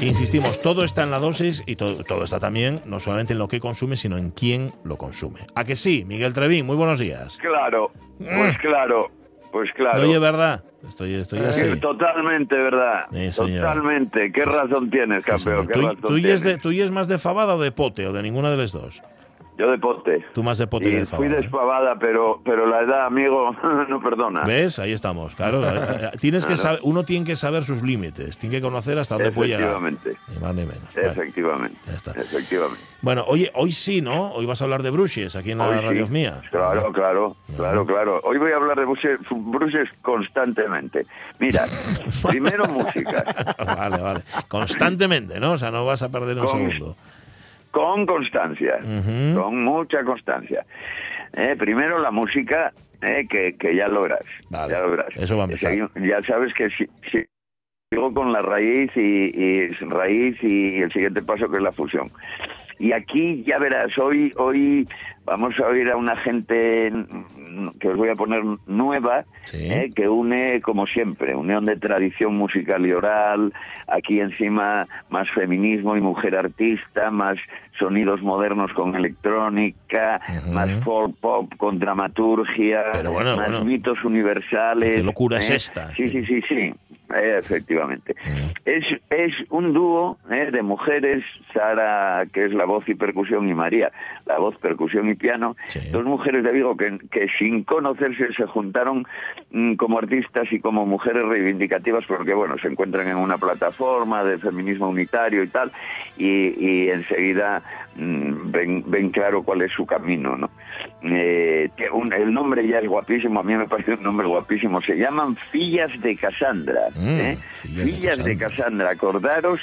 Insistimos, todo está en la dosis y todo, todo está también, no solamente en lo que consume, sino en quién lo consume. ¿A que sí? Miguel Trevín, muy buenos días. Claro, pues claro, pues claro. Oye, ¿verdad? Estoy, estoy así. Sí, Totalmente, ¿verdad? Sí. Totalmente. ¿Qué razón tienes, campeón? señor. ¿Qué ¿Tú, razón tú y es es más de fabada o de pote o de ninguna de las dos? Yo de pote. Tú más de pote que Y de fui. ¿eh? despavada, pero, pero la edad, amigo, no perdona. ¿Ves? Ahí estamos, claro. Eh, eh, Tienes que saber, uno tiene que saber sus límites, tiene que conocer hasta dónde puede llegar. Efectivamente. Ni más ni menos. Efectivamente. ya está. Efectivamente. Bueno, oye, hoy sí, ¿no? Hoy vas a hablar de Bruches aquí en la Hoy sí. radio mía. Claro, claro, claro, claro. Hoy voy a hablar de Bruces, Bruces constantemente. Mira, primero música, vale, vale. Constantemente, ¿no? O sea, no vas a perder un Con- segundo. Con constancia, con mucha constancia. Eh, primero la música, eh, que, que ya lo verás. Vale, ya lo verás. eso va a empezar. Ya sabes que si, si- sigo con la raíz y, y raíz y el siguiente paso que es la fusión. Y aquí ya verás, hoy hoy vamos a oír a una gente que os voy a poner nueva, Sí. eh, que une, como siempre, unión de tradición musical y oral, aquí encima más feminismo y mujer artista, más sonidos modernos con electrónica, más folk pop con dramaturgia, bueno, más bueno. mitos universales. ¿Qué locura es eh. esta? Sí, sí, sí, sí. Eh, efectivamente. Es, es un dúo eh, de mujeres, Sara, que es la voz y percusión, y María, la voz, percusión y piano, Sí. dos mujeres de Vigo que, que sin conocerse se juntaron mm, como artistas y como mujeres reivindicativas porque, bueno, se encuentran en una plataforma de feminismo unitario y tal, y, y enseguida mm, ven, ven claro cuál es su camino, ¿no? Eh, un- el nombre ya es guapísimo, a mí me parece un nombre guapísimo, se llaman Fillas de Casandra, Mm, ¿eh? Fillas de Fillas de Casandra. Casandra, acordaros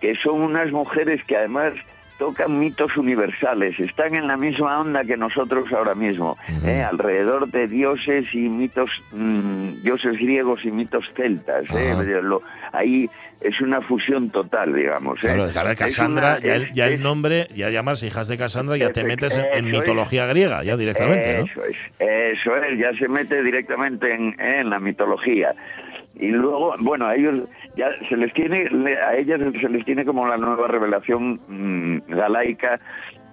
que son unas mujeres que además tocan mitos universales, están en la misma onda que nosotros ahora mismo. ¿eh? alrededor de dioses y mitos, mm, dioses griegos y mitos celtas. ¿eh? Ajá. Lo- ahí es una fusión total, digamos. ¿eh? Claro, Cassandra, una- ya, el, es- ya el nombre, ya llamarse hijas de Cassandra, ya te metes en, en eso es. mitología griega, ya directamente, ¿no? Eso es, eso es, ya se mete directamente en, en la mitología. Y luego, bueno, a ellos ya se les tiene, a ellas se les tiene como la nueva revelación mm, galaica,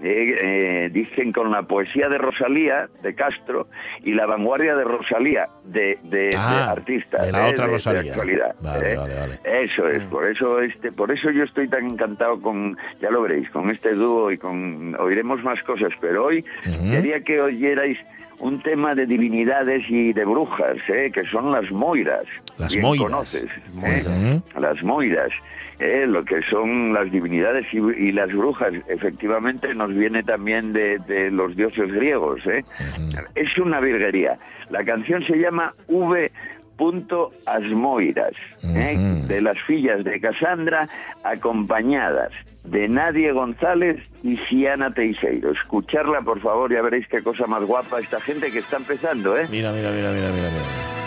eh, eh, dicen con la poesía de Rosalía, de Castro, y la vanguardia de Rosalía, de, de, de Ah, artistas. de la eh, otra de- de Rosalía. actualidad, Vale, eh. vale, vale. Eso es, por eso este, por eso yo estoy tan encantado con, ya lo veréis, con este dúo y con oiremos más cosas, pero hoy quería que oyerais un tema de divinidades y de brujas, ¿eh? que son las moiras. Las Bien moiras. conoces. ¿eh? Las moiras, ¿eh? lo que son las divinidades y, y las brujas, efectivamente nos viene también de, de los dioses griegos. ¿eh? Es una virguería. La canción se llama V. Punto Asmoiras, ¿eh? De las fillas de Casandra, acompañadas de Nadie González y Siana Teixeiro. Escucharla, por favor, ya veréis qué cosa más guapa esta gente que está empezando, ¿eh? Mira, mira, mira, mira, mira. mira.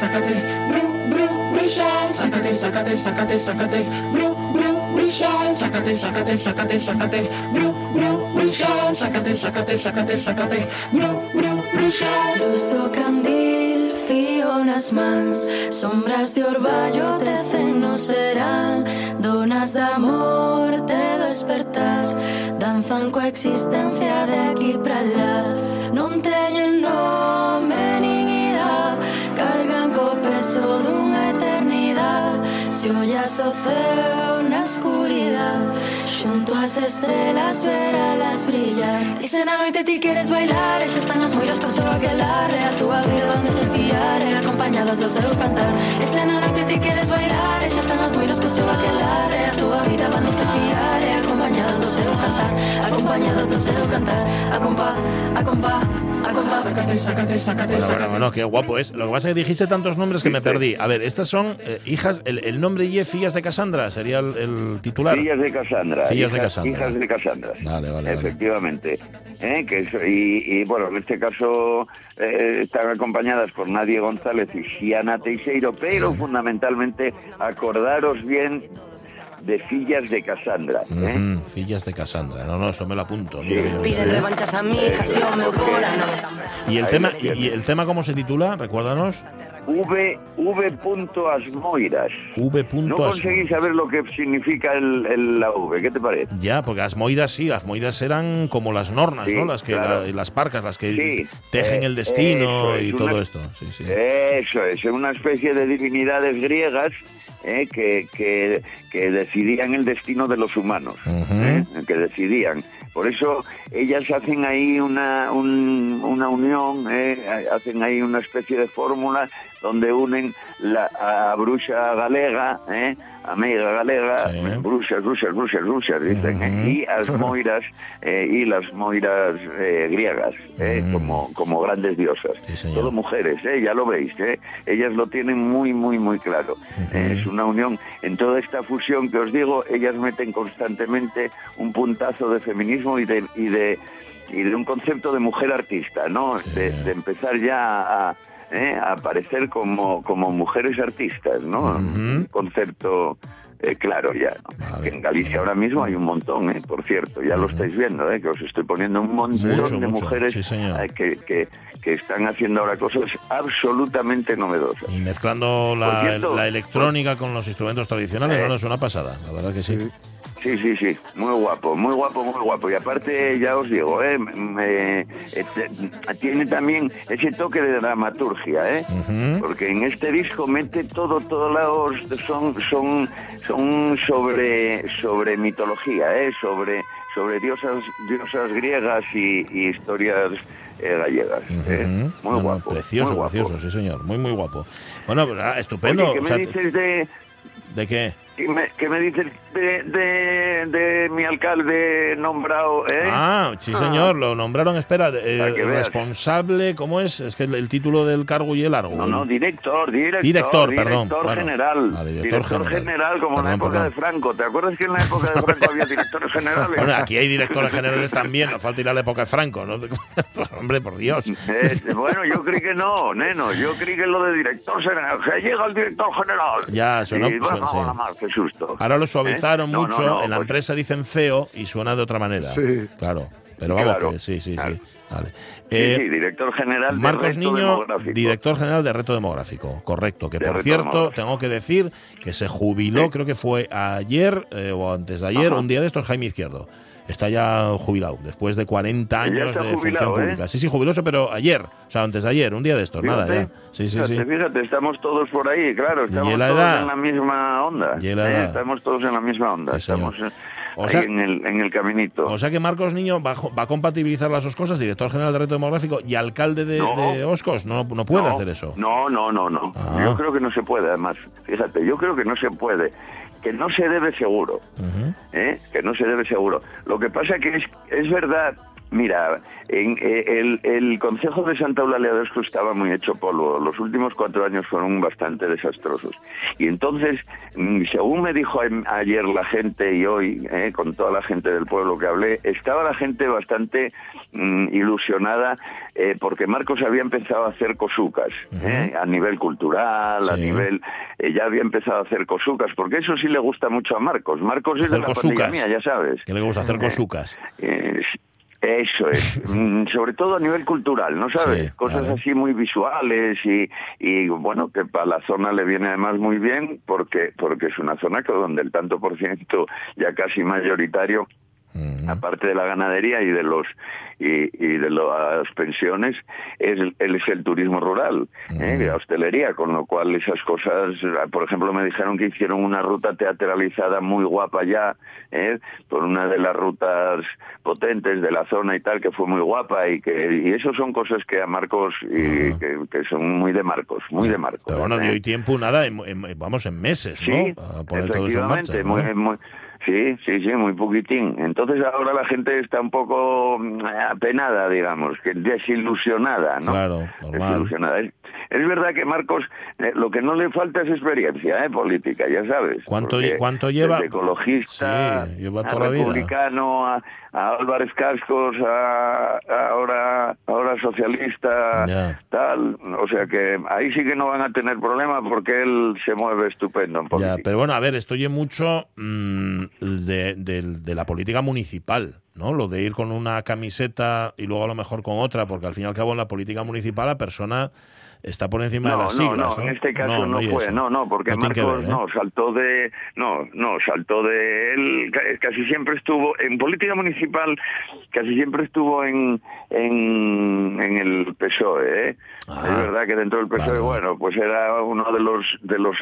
Sácate, bru, bru, brilla, sácate, sácate, sácate, sácate, bru, bru, brilla, sácate, sácate, sácate, sácate, bru, bru, brilla, sácate, sácate, sácate, sácate, bru, bru, brilla. Luz do candil, fío nas mans Sombras de orballo tecen no serán Donas de amor te despertar. Danzan coa existencia de aquí para lá Non teñen eternidade Se ollas o ceo na escuridade Xunto ás estrelas veralas brillar. E se na noite ti queres bailar E xa están as moiras co seu aquelarre A túa vida onde se fiar E acompañadas do seu cantar. E se na noite ti queres bailar E xa están as moiras co seu aquelarre A túa vida onde se fiar E acompañadas do seu cantar Acompañadas do seu cantar A compá, a compá, a compá Sácate, sácate, sácate, Bueno, sácate. bueno, bueno, qué guapo es. Lo que pasa es que dijiste tantos nombres que me perdí. A ver, estas son eh, hijas, el, el nombre y Fillas de Cassandra sería el, el titular. Fillas de Casandra. Fillas de hijas- Casandra. Hijas de Casandra. Vale, vale, vale. Efectivamente. ¿eh? Que es- y, y, bueno, en este caso eh, están acompañadas por Nadie González y Siana Teixeiro, pero fundamentalmente acordaros bien de Fillas de Casandra. ¿eh? Mm, Fillas de Cassandra. No, no, eso me lo apunto. Piden revanchas a mi hija, si me ¿Y el Ahí tema y el tema cómo se titula? Recuérdanos. V, v. Asmoiras. V. No conseguí saber lo que significa el, el- la V, ¿qué te parece? Ya, porque Asmoidas sí, Asmoidas eran como las nornas, Sí, ¿no? Las que claro. la- las parcas, las que Sí, tejen eh, el destino es, y una- todo esto. Sí. Eso es, una especie de divinidades griegas eh, que, que, que decidían el destino de los humanos, eh, que decidían. Por eso ellas hacen ahí una, un- una unión, eh, hacen ahí una especie de fórmula donde unen la, a bruxa galega, eh, amiga galega, Sí. bruxas, bruxas, bruxas, bruxas, dicen, eh, Ujú. y las moiras, eh, y las moiras eh, griegas, eh, Ujú. como, como grandes diosas. Sí. Todo mujeres, ¿eh? ya lo veis, ¿eh? ellas lo tienen muy, muy, muy claro. Es una unión, en toda esta fusión que os digo, ellas meten constantemente un puntazo de feminismo y de, y de, y de un concepto de mujer artista, ¿no? De, de empezar ya a, ¿eh? a aparecer como, como mujeres artistas, ¿no? Ujú. Un concepto Eh, claro, ya. Vale. En Galicia ahora mismo hay un montón, ¿eh? por cierto, ya lo estáis viendo, ¿eh? que os estoy poniendo un montón Mucho, de mucho, mujeres sí, eh, que, que, que están haciendo ahora cosas absolutamente novedosas. Y mezclando la, cierto, la electrónica con los instrumentos tradicionales, Eh. bueno, es una pasada, la verdad que sí. Sí, sí, sí, muy guapo, muy guapo, muy guapo. Y aparte, ya os digo, ¿eh? me- eh, te- tiene también ese toque de dramaturgia, ¿eh? Porque en este disco mete todo, todos lados son, son, son sobre, sobre mitología, ¿eh? Sobre, sobre diosas, diosas griegas y, y historias eh, gallegas. ¿eh? Muy No, no, guapo. Precioso, muy guapo. precioso, sí, señor. Muy, muy guapo. Bueno, pues, ah, estupendo. Oye, ¿qué o me sea, dices de, ¿De qué? Qué me, qué me dices de, de, de mi alcalde nombrado, eh? Ah, sí, señor, lo nombraron, espera, eh, responsable, ¿cómo es? Es que el, el título del cargo y el largo. No, no, director, director. Director, perdón. Director Bueno, general. ah, director general. general, como en la época perdón. de Franco. ¿Te acuerdas que en la época de Franco había directores generales? Bueno, aquí hay directores generales también, no falta ir a la época de Franco, ¿no? Hombre, por Dios. Eh, bueno, yo creí que no, neno. Yo creí que lo de director general. Que llega el director general. Ya, sonó- Y bueno, sí. Qué susto. Ahora lo suavizaron ¿Eh? No, mucho, no, no, en la pues- empresa dicen CEO y suena de otra manera. Sí. Claro, pero vamos, Claro. que sí, sí, Claro. sí. Vale. Sí, Eh, sí, director general de Marcos resto Niño, demográfico. director general de Reto Demográfico, correcto. Que De por Reto cierto, tengo que decir que se jubiló, Sí. creo que fue ayer eh, o antes de ayer, Ajá. un día de estos, Jaime Izquierdo. Está ya jubilado, después de 40 Ya años de jubilado, función ¿eh? pública. Sí, sí, jubiloso, pero ayer, o sea, antes de ayer, un día de estos, nada, ya. Sí, sí, fíjate, sí. fíjate, estamos todos por ahí, claro, estamos la todos en la misma onda. ¿eh? Estamos todos en la misma onda, Sí, estamos eh, ahí en, el, en el caminito. O sea que Marcos Niño va, va a compatibilizar las dos cosas, director general de Reto Demográfico y alcalde de, No. de Oscos. No, no puede No, hacer eso. No, no, no, no. Ah. Yo creo que no se puede, además. Fíjate, yo creo que no se puede. Que no se debe seguro. ¿eh? Que no se debe seguro. Lo que pasa que es, es verdad. Mira, en, eh, el, el Consejo de Santa Eulalia de Osco estaba muy hecho polvo. Los últimos cuatro años fueron bastante desastrosos. Y entonces, mm, según me dijo ayer la gente y hoy, eh, con toda la gente del pueblo que hablé, estaba la gente bastante mm, ilusionada eh, porque Marcos había empezado a hacer cosucas eh, a nivel cultural, a nivel... eh, ya había empezado a hacer cosucas, porque eso sí le gusta mucho a Marcos. Marcos es de la cosucas. pandilla mía, ya sabes. Que le gusta hacer cosucas. Eh, eso es, Mm, sobre todo a nivel cultural, ¿no sabes? Sí, Cosas así muy visuales y, y bueno, que para la zona le viene además muy bien porque porque es una zona que donde el tanto por ciento ya casi mayoritario Aparte de la ganadería y de los y, y de las pensiones es el, es el turismo rural ¿eh? la hostelería con lo cual esas cosas por ejemplo me dijeron que hicieron una ruta teatralizada muy guapa ya ¿eh? por una de las rutas potentes de la zona y tal que fue muy guapa y que y eso son cosas que a Marcos y que, que son muy de Marcos muy de Marcos Pero bueno, ¿eh? hoy tiempo, nada, en- en- vamos en meses, Sí, ¿no? A poner todo eso en marcha. efectivamente, ¿no? muy, muy- sí, sí, sí, muy poquitín. Entonces ahora la gente está un poco mm, apenada, digamos, que desilusionada, ¿no? Claro, normal. Desilusionada. Es, es verdad que Marcos, eh, lo que no le falta es experiencia ¿eh? política, ya sabes. ¿Cuánto cuánto lleva? desde ecologista, Sí, lleva a toda vida. republicano, a, a Álvarez Cascos, a, a ahora, ahora socialista, tal. O sea que ahí sí que no van a tener problema porque él se mueve estupendo en política. Pero bueno, a ver, esto oye mucho mm, de, de la política municipal, ¿no? Lo de ir con una camiseta y luego a lo mejor con otra, porque al fin y al cabo en la política municipal la persona está por encima de No, las no, siglas. no, en este caso no, hay fue, eso. no, no, porque No que Marcos ver, ¿eh? no saltó de, no, no saltó de él, ca- casi siempre estuvo en política municipal, casi siempre estuvo en en, en el PSOE, ¿eh? Ah, es verdad que dentro del PSOE, vale, bueno, pues era uno de los de los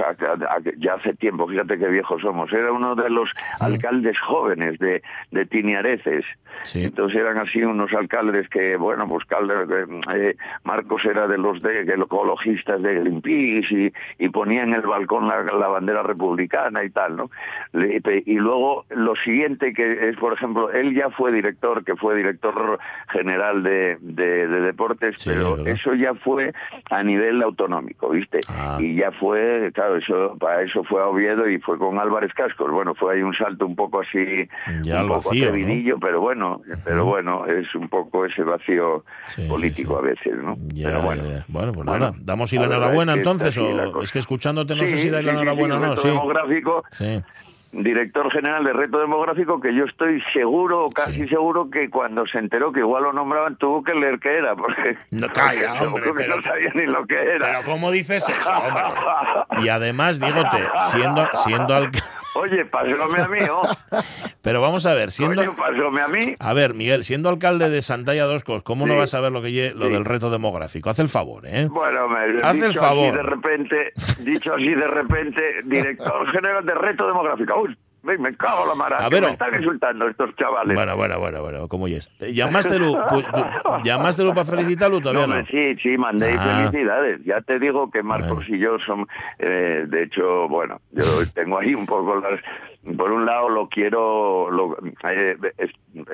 ya hace tiempo, fíjate qué viejos somos, era uno de los alcaldes jóvenes de de Tiniareces. Sí. Entonces eran así unos alcaldes que, bueno, pues Calder, eh, Marcos era de los de, de los ecologistas de Greenpeace y, y ponía en el balcón la, la bandera republicana y tal, ¿no? Le- Y luego lo siguiente que es, por ejemplo, él ya fue director, que fue director general de, de, de deportes, Sí, pero ¿verdad? eso ya fue a nivel autonómico, ¿viste? Ah. Y ya fue, claro, eso para eso fue a Oviedo y fue con Álvarez Cascos. Bueno, fue ahí un salto un poco así, Ya un poco vacío, ¿no? pero bueno, pero bueno, es un poco ese vacío Sí, político sí, a veces, ¿no? Ya, pero bueno. ya. Bueno, pues Bueno, nada, damos y la la enhorabuena es que entonces, la o es que escuchándote no sé Sí, si dais la sí, sí, enhorabuena o no, sí. demográfico, Sí. director general de reto demográfico, que yo estoy seguro, o casi Sí. seguro, que cuando se enteró que igual lo nombraban, tuvo que leer qué era, porque, No, calla, porque hombre, pero- no sabía ni lo que era. Pero ¿cómo dices eso, hombre? Y además, dígote, siendo, siendo. Oye, pasóme a mí, ¿no? Pero vamos a ver, siendo... Pasóme a mí. A ver, Miguel, siendo alcalde de Santalla Doscos, ¿cómo no vas a ver lo que lle- lo del reto demográfico? Haz el favor, ¿eh? Bueno, me Haz dicho el favor. así de repente, dicho así de repente, director general de reto demográfico. Uy, me, me cago la mara, A ver, me están insultando estos chavales. Bueno, bueno, bueno, bueno, ¿cómo es? ¿Llamástelo, pu- pu- ¿Llamaste para felicitarlo todavía no? sí, sí, mandé Ah. felicidades. Ya te digo que Marcos y yo son, eh, de hecho, bueno, yo tengo ahí un poco las... Por un lado lo quiero, lo, eh,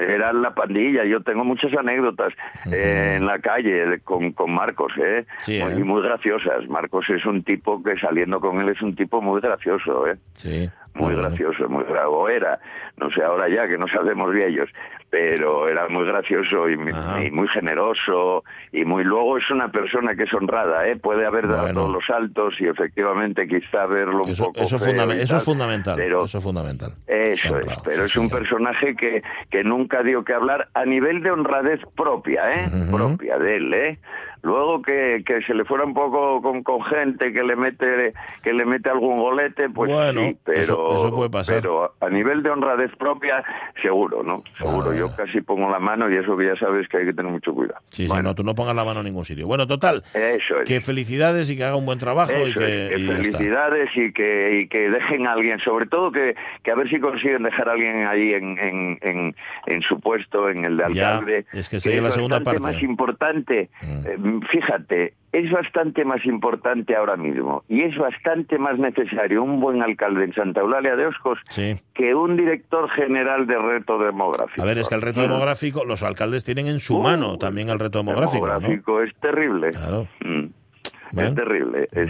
era la pandilla, yo tengo muchas anécdotas eh, en la calle con, con Marcos, ¿eh? Sí, muy, ¿eh? muy graciosas. Marcos es un tipo que saliendo con él es un tipo muy gracioso, ¿eh? Sí. Muy gracioso, muy bravo era, no sé ahora ya que nos hacemos viejos, pero era muy gracioso y, muy- Ajá. y muy generoso y muy luego es una persona que es honrada, ¿eh? puede haber dado Bueno. los saltos y efectivamente quizá verlo un Eso, poco eso, feo y eso es tal, fundamental. pero Eso es fundamental. eso es, pero sí, es un personaje que, que nunca dio que hablar a nivel de honradez propia, ¿eh? Propia de él, ¿eh? Luego que, que se le fuera un poco con, con gente que le mete que le mete algún golete, pues Bueno, sí, pero eso- eso puede pasar. pero a nivel de honradez propia, seguro, ¿no? Seguro. Yo casi pongo la mano y eso que ya sabes que hay que tener mucho cuidado. Sí, sí, Bueno, no, tú no pongas la mano en ningún sitio. Bueno, total, Eso es. que felicidades y que haga un buen trabajo y que, es, que y ya está. felicidades y que, y que dejen a alguien, sobre todo que, que a ver si consiguen dejar a alguien ahí en, en, en, en su puesto, en el de Ya, alcalde. es que sería la segunda parte. más importante, Mm. eh, fíjate, es bastante más importante ahora mismo y es bastante más necesario un buen alcalde en Santa Eulalia de Oscos Sí. que un director general de reto demográfico. A ver, es que el reto demográfico, los alcaldes tienen en su Uh, mano también el reto demográfico, demográfico es terrible. Claro. Mm. Bueno, es terrible, es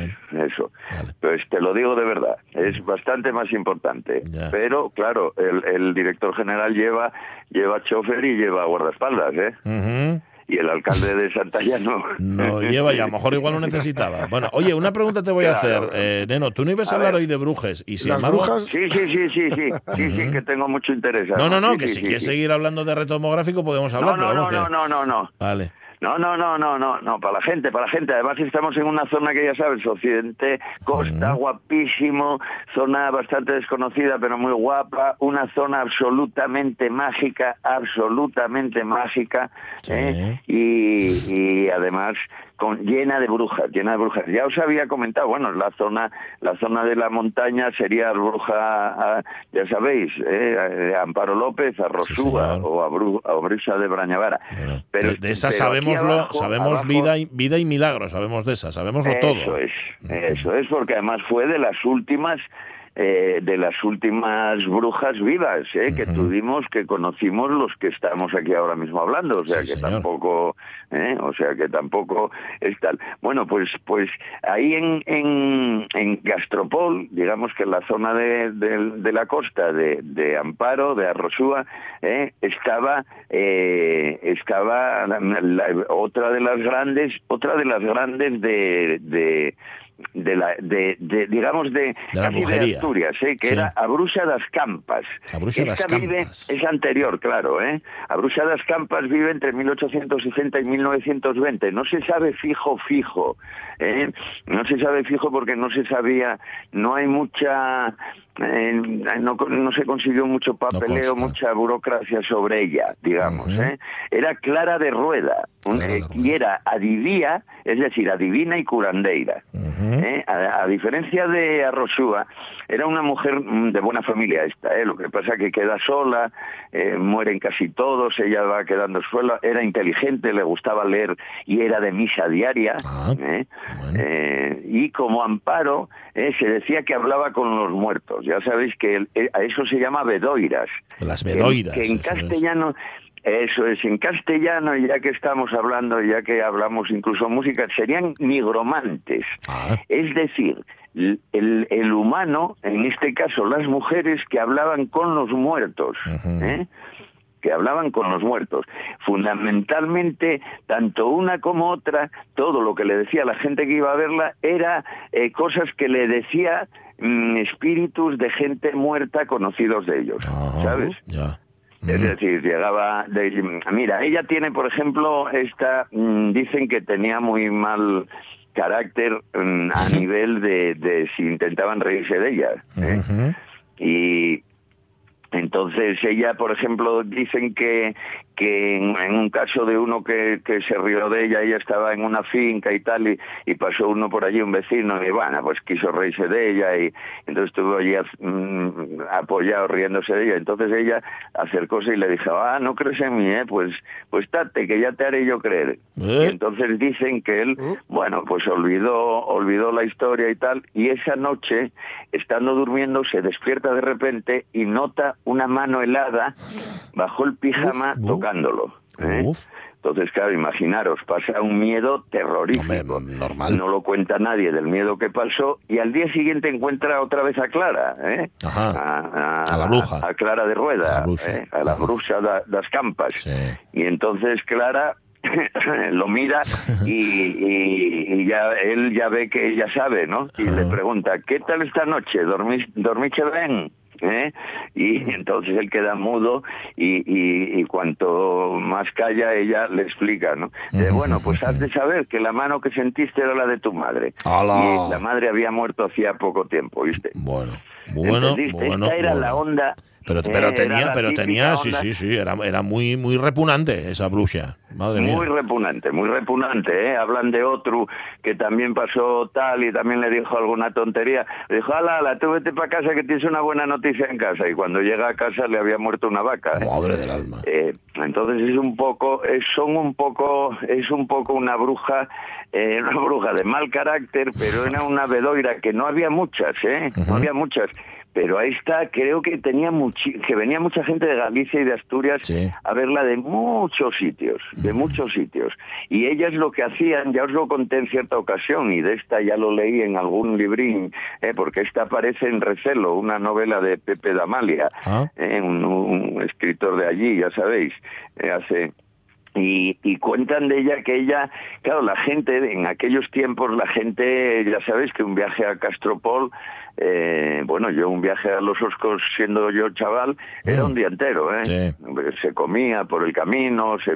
eso. Vale. Pues te lo digo de verdad, es bastante más importante. Ya. Pero, claro, el, el director general lleva lleva chofer y lleva guardaespaldas, ¿eh? Y el alcalde de Santalla no. No lleva y a lo mejor igual lo necesitaba. Bueno, oye, una pregunta te voy a hacer. Claro. Eh, Neno, tú no ibas a, A hablar ver. hoy de Brujes y sin Las embargo... brujas, Sí, sí, sí, sí, sí, sí, sí, que tengo mucho interés. No, no, no, Sí, que sí, si sí, quieres sí. seguir hablando de reto demográfico podemos hablar, No, no, pero no, vamos no, no, no, no. Vale. No, no, no, no, no, no, para la gente, para la gente. Además estamos en una zona que ya sabes, Occidente, costa, guapísimo, zona bastante desconocida pero muy guapa, una zona absolutamente mágica, absolutamente mágica, Sí. ¿eh? y, y además con, llena de brujas, llena de brujas. Ya os había comentado, bueno, la zona, la zona de la montaña sería bruja, ya sabéis, ¿eh? Eh, Amparo López, a Rosúa o a, Bru- a Brisa de Brañavara. Bueno, Pero- de, de esa sabemos abajo- vida, y, vida y milagro, sabemos de esa, sabemoslo todo. Eso es, eso es, porque además fue de las últimas eh, de las últimas brujas vivas eh, que tuvimos, que conocimos los que estamos aquí ahora mismo hablando, o sea Sí, que señor. tampoco, eh, o sea que tampoco es tal. Bueno, pues, pues ahí en, en, en Gastropol, digamos que en la zona de, de- de la costa de, de Amparo, de Arrosúa, eh, estaba, eh, estaba la- la- otra de las grandes, otra de las grandes de, de de la de, de, digamos de, la de brujería. Asturias, ¿eh? que Sí. era Abruxa das Campas. Das Esta vive- Campas. es anterior, claro, ¿eh? Abruxa das Campas vive entre 1860 y 1920. No se sabe fijo, fijo. ¿eh? No se sabe fijo porque no se sabía, no hay mucha... eh, no, no se consiguió mucho papeleo, mucha burocracia sobre ella, digamos. ¿eh? Era Clara de Rueda, un- Clara de eh, Rueda. y era adivía, es decir, adivina y curandeira. ¿eh? A, a diferencia de Arrosúa, era una mujer mm, de buena familia esta, ¿eh? lo que pasa que queda sola, mueren casi todos, ella va quedando sola, era inteligente, le gustaba leer y era de misa diaria, Ah, bueno. Y como amparo eh, se decía que hablaba con los muertos, ya sabéis que el- eh, a eso se llama bedoiras. Las bedoiras. Que, en eso es. castellano Eso es, en castellano, ya que estamos hablando, ya que hablamos incluso música, serían nigromantes. Ah, Es decir, el, el humano, en este caso las mujeres que hablaban con los muertos. ¿eh? Que hablaban con los muertos. Fundamentalmente, tanto una como otra, todo lo que le decía la gente que iba a verla era eh, cosas que le decía mm, espíritus de gente muerta conocidos de ellos, ¿sabes? Es decir, llegaba. de- mira, ella tiene, por ejemplo, esta. mm, dicen que tenía muy mal carácter mm, a nivel de, de si intentaban reírse de ella. ¿eh? Y entonces ella, por ejemplo, dicen que, que en, en un caso de uno que, que se rió de ella, ella estaba en una finca y tal, y, y pasó uno por allí, un vecino, y bueno, pues quiso reírse de ella, y entonces estuvo allí mm, apoyado riéndose de ella. Entonces ella acercóse y le dijo, ah, no crees en mí, ¿eh? Pues, pues tate, que ya te haré yo creer. ¿Eh? Y entonces dicen que él, bueno, pues olvidó, olvidó la historia y tal, y esa noche, estando durmiendo, se despierta de repente y nota una mano helada bajo el pijama Uf, ¿eh? Uf. Entonces, claro, imaginaros, pasa un miedo terrorífico. Hombre, normal. No lo cuenta nadie del miedo que pasó y al día siguiente encuentra otra vez a Clara, ¿eh? Ajá. A, A la bruja. A, Clara de Rueda, A la bruja. ¿eh? a la Ajá. bruja da- das campas. Sí. Y entonces Clara lo mira y, y- y ya él ya ve que ella sabe, ¿no? Y le pregunta, ¿qué tal esta noche? ¿Dormís, ¿Dormiche bien? ¿Eh? Y entonces él queda mudo y, y, y cuanto más calla ella le explica, ¿no? De, bueno, pues has de saber que la mano que sentiste era la de tu madre. ¡Hala! Y la madre había muerto hacía poco tiempo, ¿viste? Bueno, bueno, ¿Entendiste? bueno. Esta era bueno. la onda. Pero, pero tenía, pero tenía, sí, sí, sí, era, era muy, muy repugnante esa bruja. Madre mía. Muy repugnante, muy repugnante, ¿eh? Hablan de otro que también pasó tal y también le dijo alguna tontería. Le dijo, ala, ala, tú vete para casa que tienes una buena noticia en casa. Y cuando llega a casa le había muerto una vaca. ¿eh? Madre del alma. Eh, entonces es un poco, es, son un poco, es un poco una bruja, eh, una bruja de mal carácter, pero era una bedoira que no había muchas, ¿eh? No había muchas. Pero ahí está, creo que tenía muchi que venía mucha gente de Galicia y de Asturias Sí. a verla de muchos sitios, de muchos sitios. Y ellas lo que hacían, ya os lo conté en cierta ocasión, y de esta ya lo leí en algún librín, eh, porque esta aparece en Recelo, una novela de Pepe Damalia, Ah. eh, un, un escritor de allí, ya sabéis, eh, hace... Y, y cuentan de ella que ella, claro, la gente, en aquellos tiempos, la gente, ya sabéis que un viaje a Castropol, eh, bueno, yo un viaje a Los Oscos siendo yo chaval, era Mm. un día entero, ¿eh? Sí. Se comía por el camino, se,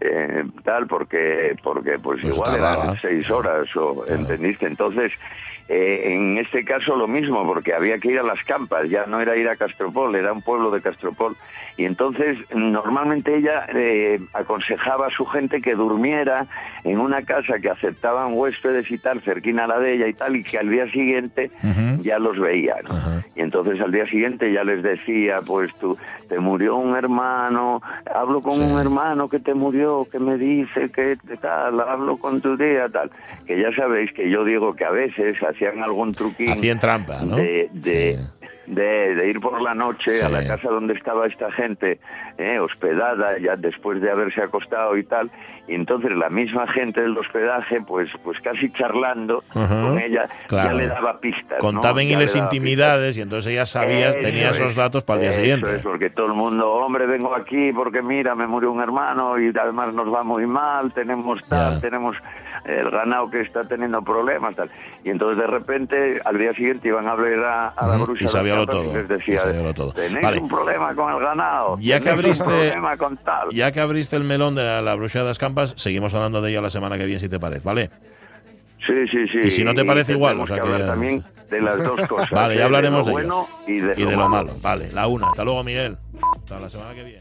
eh, tal, porque, porque pues, Pues igual eran seis horas, o, ¿entendiste? Entonces, eh, en este caso lo mismo, porque había que ir a las campas, ya no era ir a Castropol, era un pueblo de Castropol. Y entonces, normalmente ella eh, aconsejaba a su gente que durmiera en una casa que aceptaban huéspedes y tal, cerquina a la de ella y tal, y que al día siguiente ya los veía. Y entonces al día siguiente ya les decía, pues tú, te murió un hermano, hablo con Sí. un hermano que te murió, que me dice que tal, hablo con tu tía, tal. Que ya sabéis que yo digo que a veces hacían algún truquín Hacían trampa, ¿no? de, de, Sí. de, de ir por la noche a la casa donde estaba esta gente eh, hospedada ya después de haberse acostado y tal y entonces la misma gente del hospedaje pues pues casi charlando Ajá. con ella ya Claro. le daba pistas ¿no? Contaban y Ya les intimidades y entonces ya sabías, eso tenía esos es, datos para el día eso siguiente. es, porque todo el mundo, hombre, vengo aquí porque mira, me murió un hermano y además nos va muy mal, tenemos tal, Ya. tenemos el ganado que está teniendo problemas, tal. Y entonces de repente al día siguiente iban a ver a, a la Ujú, bruja y sabíalo todo, y les decía, y todo. tenéis Vale. un problema con el ganado, Ya que abriste- un problema con tal. Ya que abriste el melón de la, la bruja de las seguimos hablando de ella la semana que viene, si te parece, ¿vale? Sí, sí, sí. Y si no te parece igual, o sea que ya- también de las dos cosas. Vale, ¿eh? ya hablaremos de de lo ello. bueno y de, Y de lo malo. Vale, la una. Hasta luego, Miguel. Hasta la semana que viene.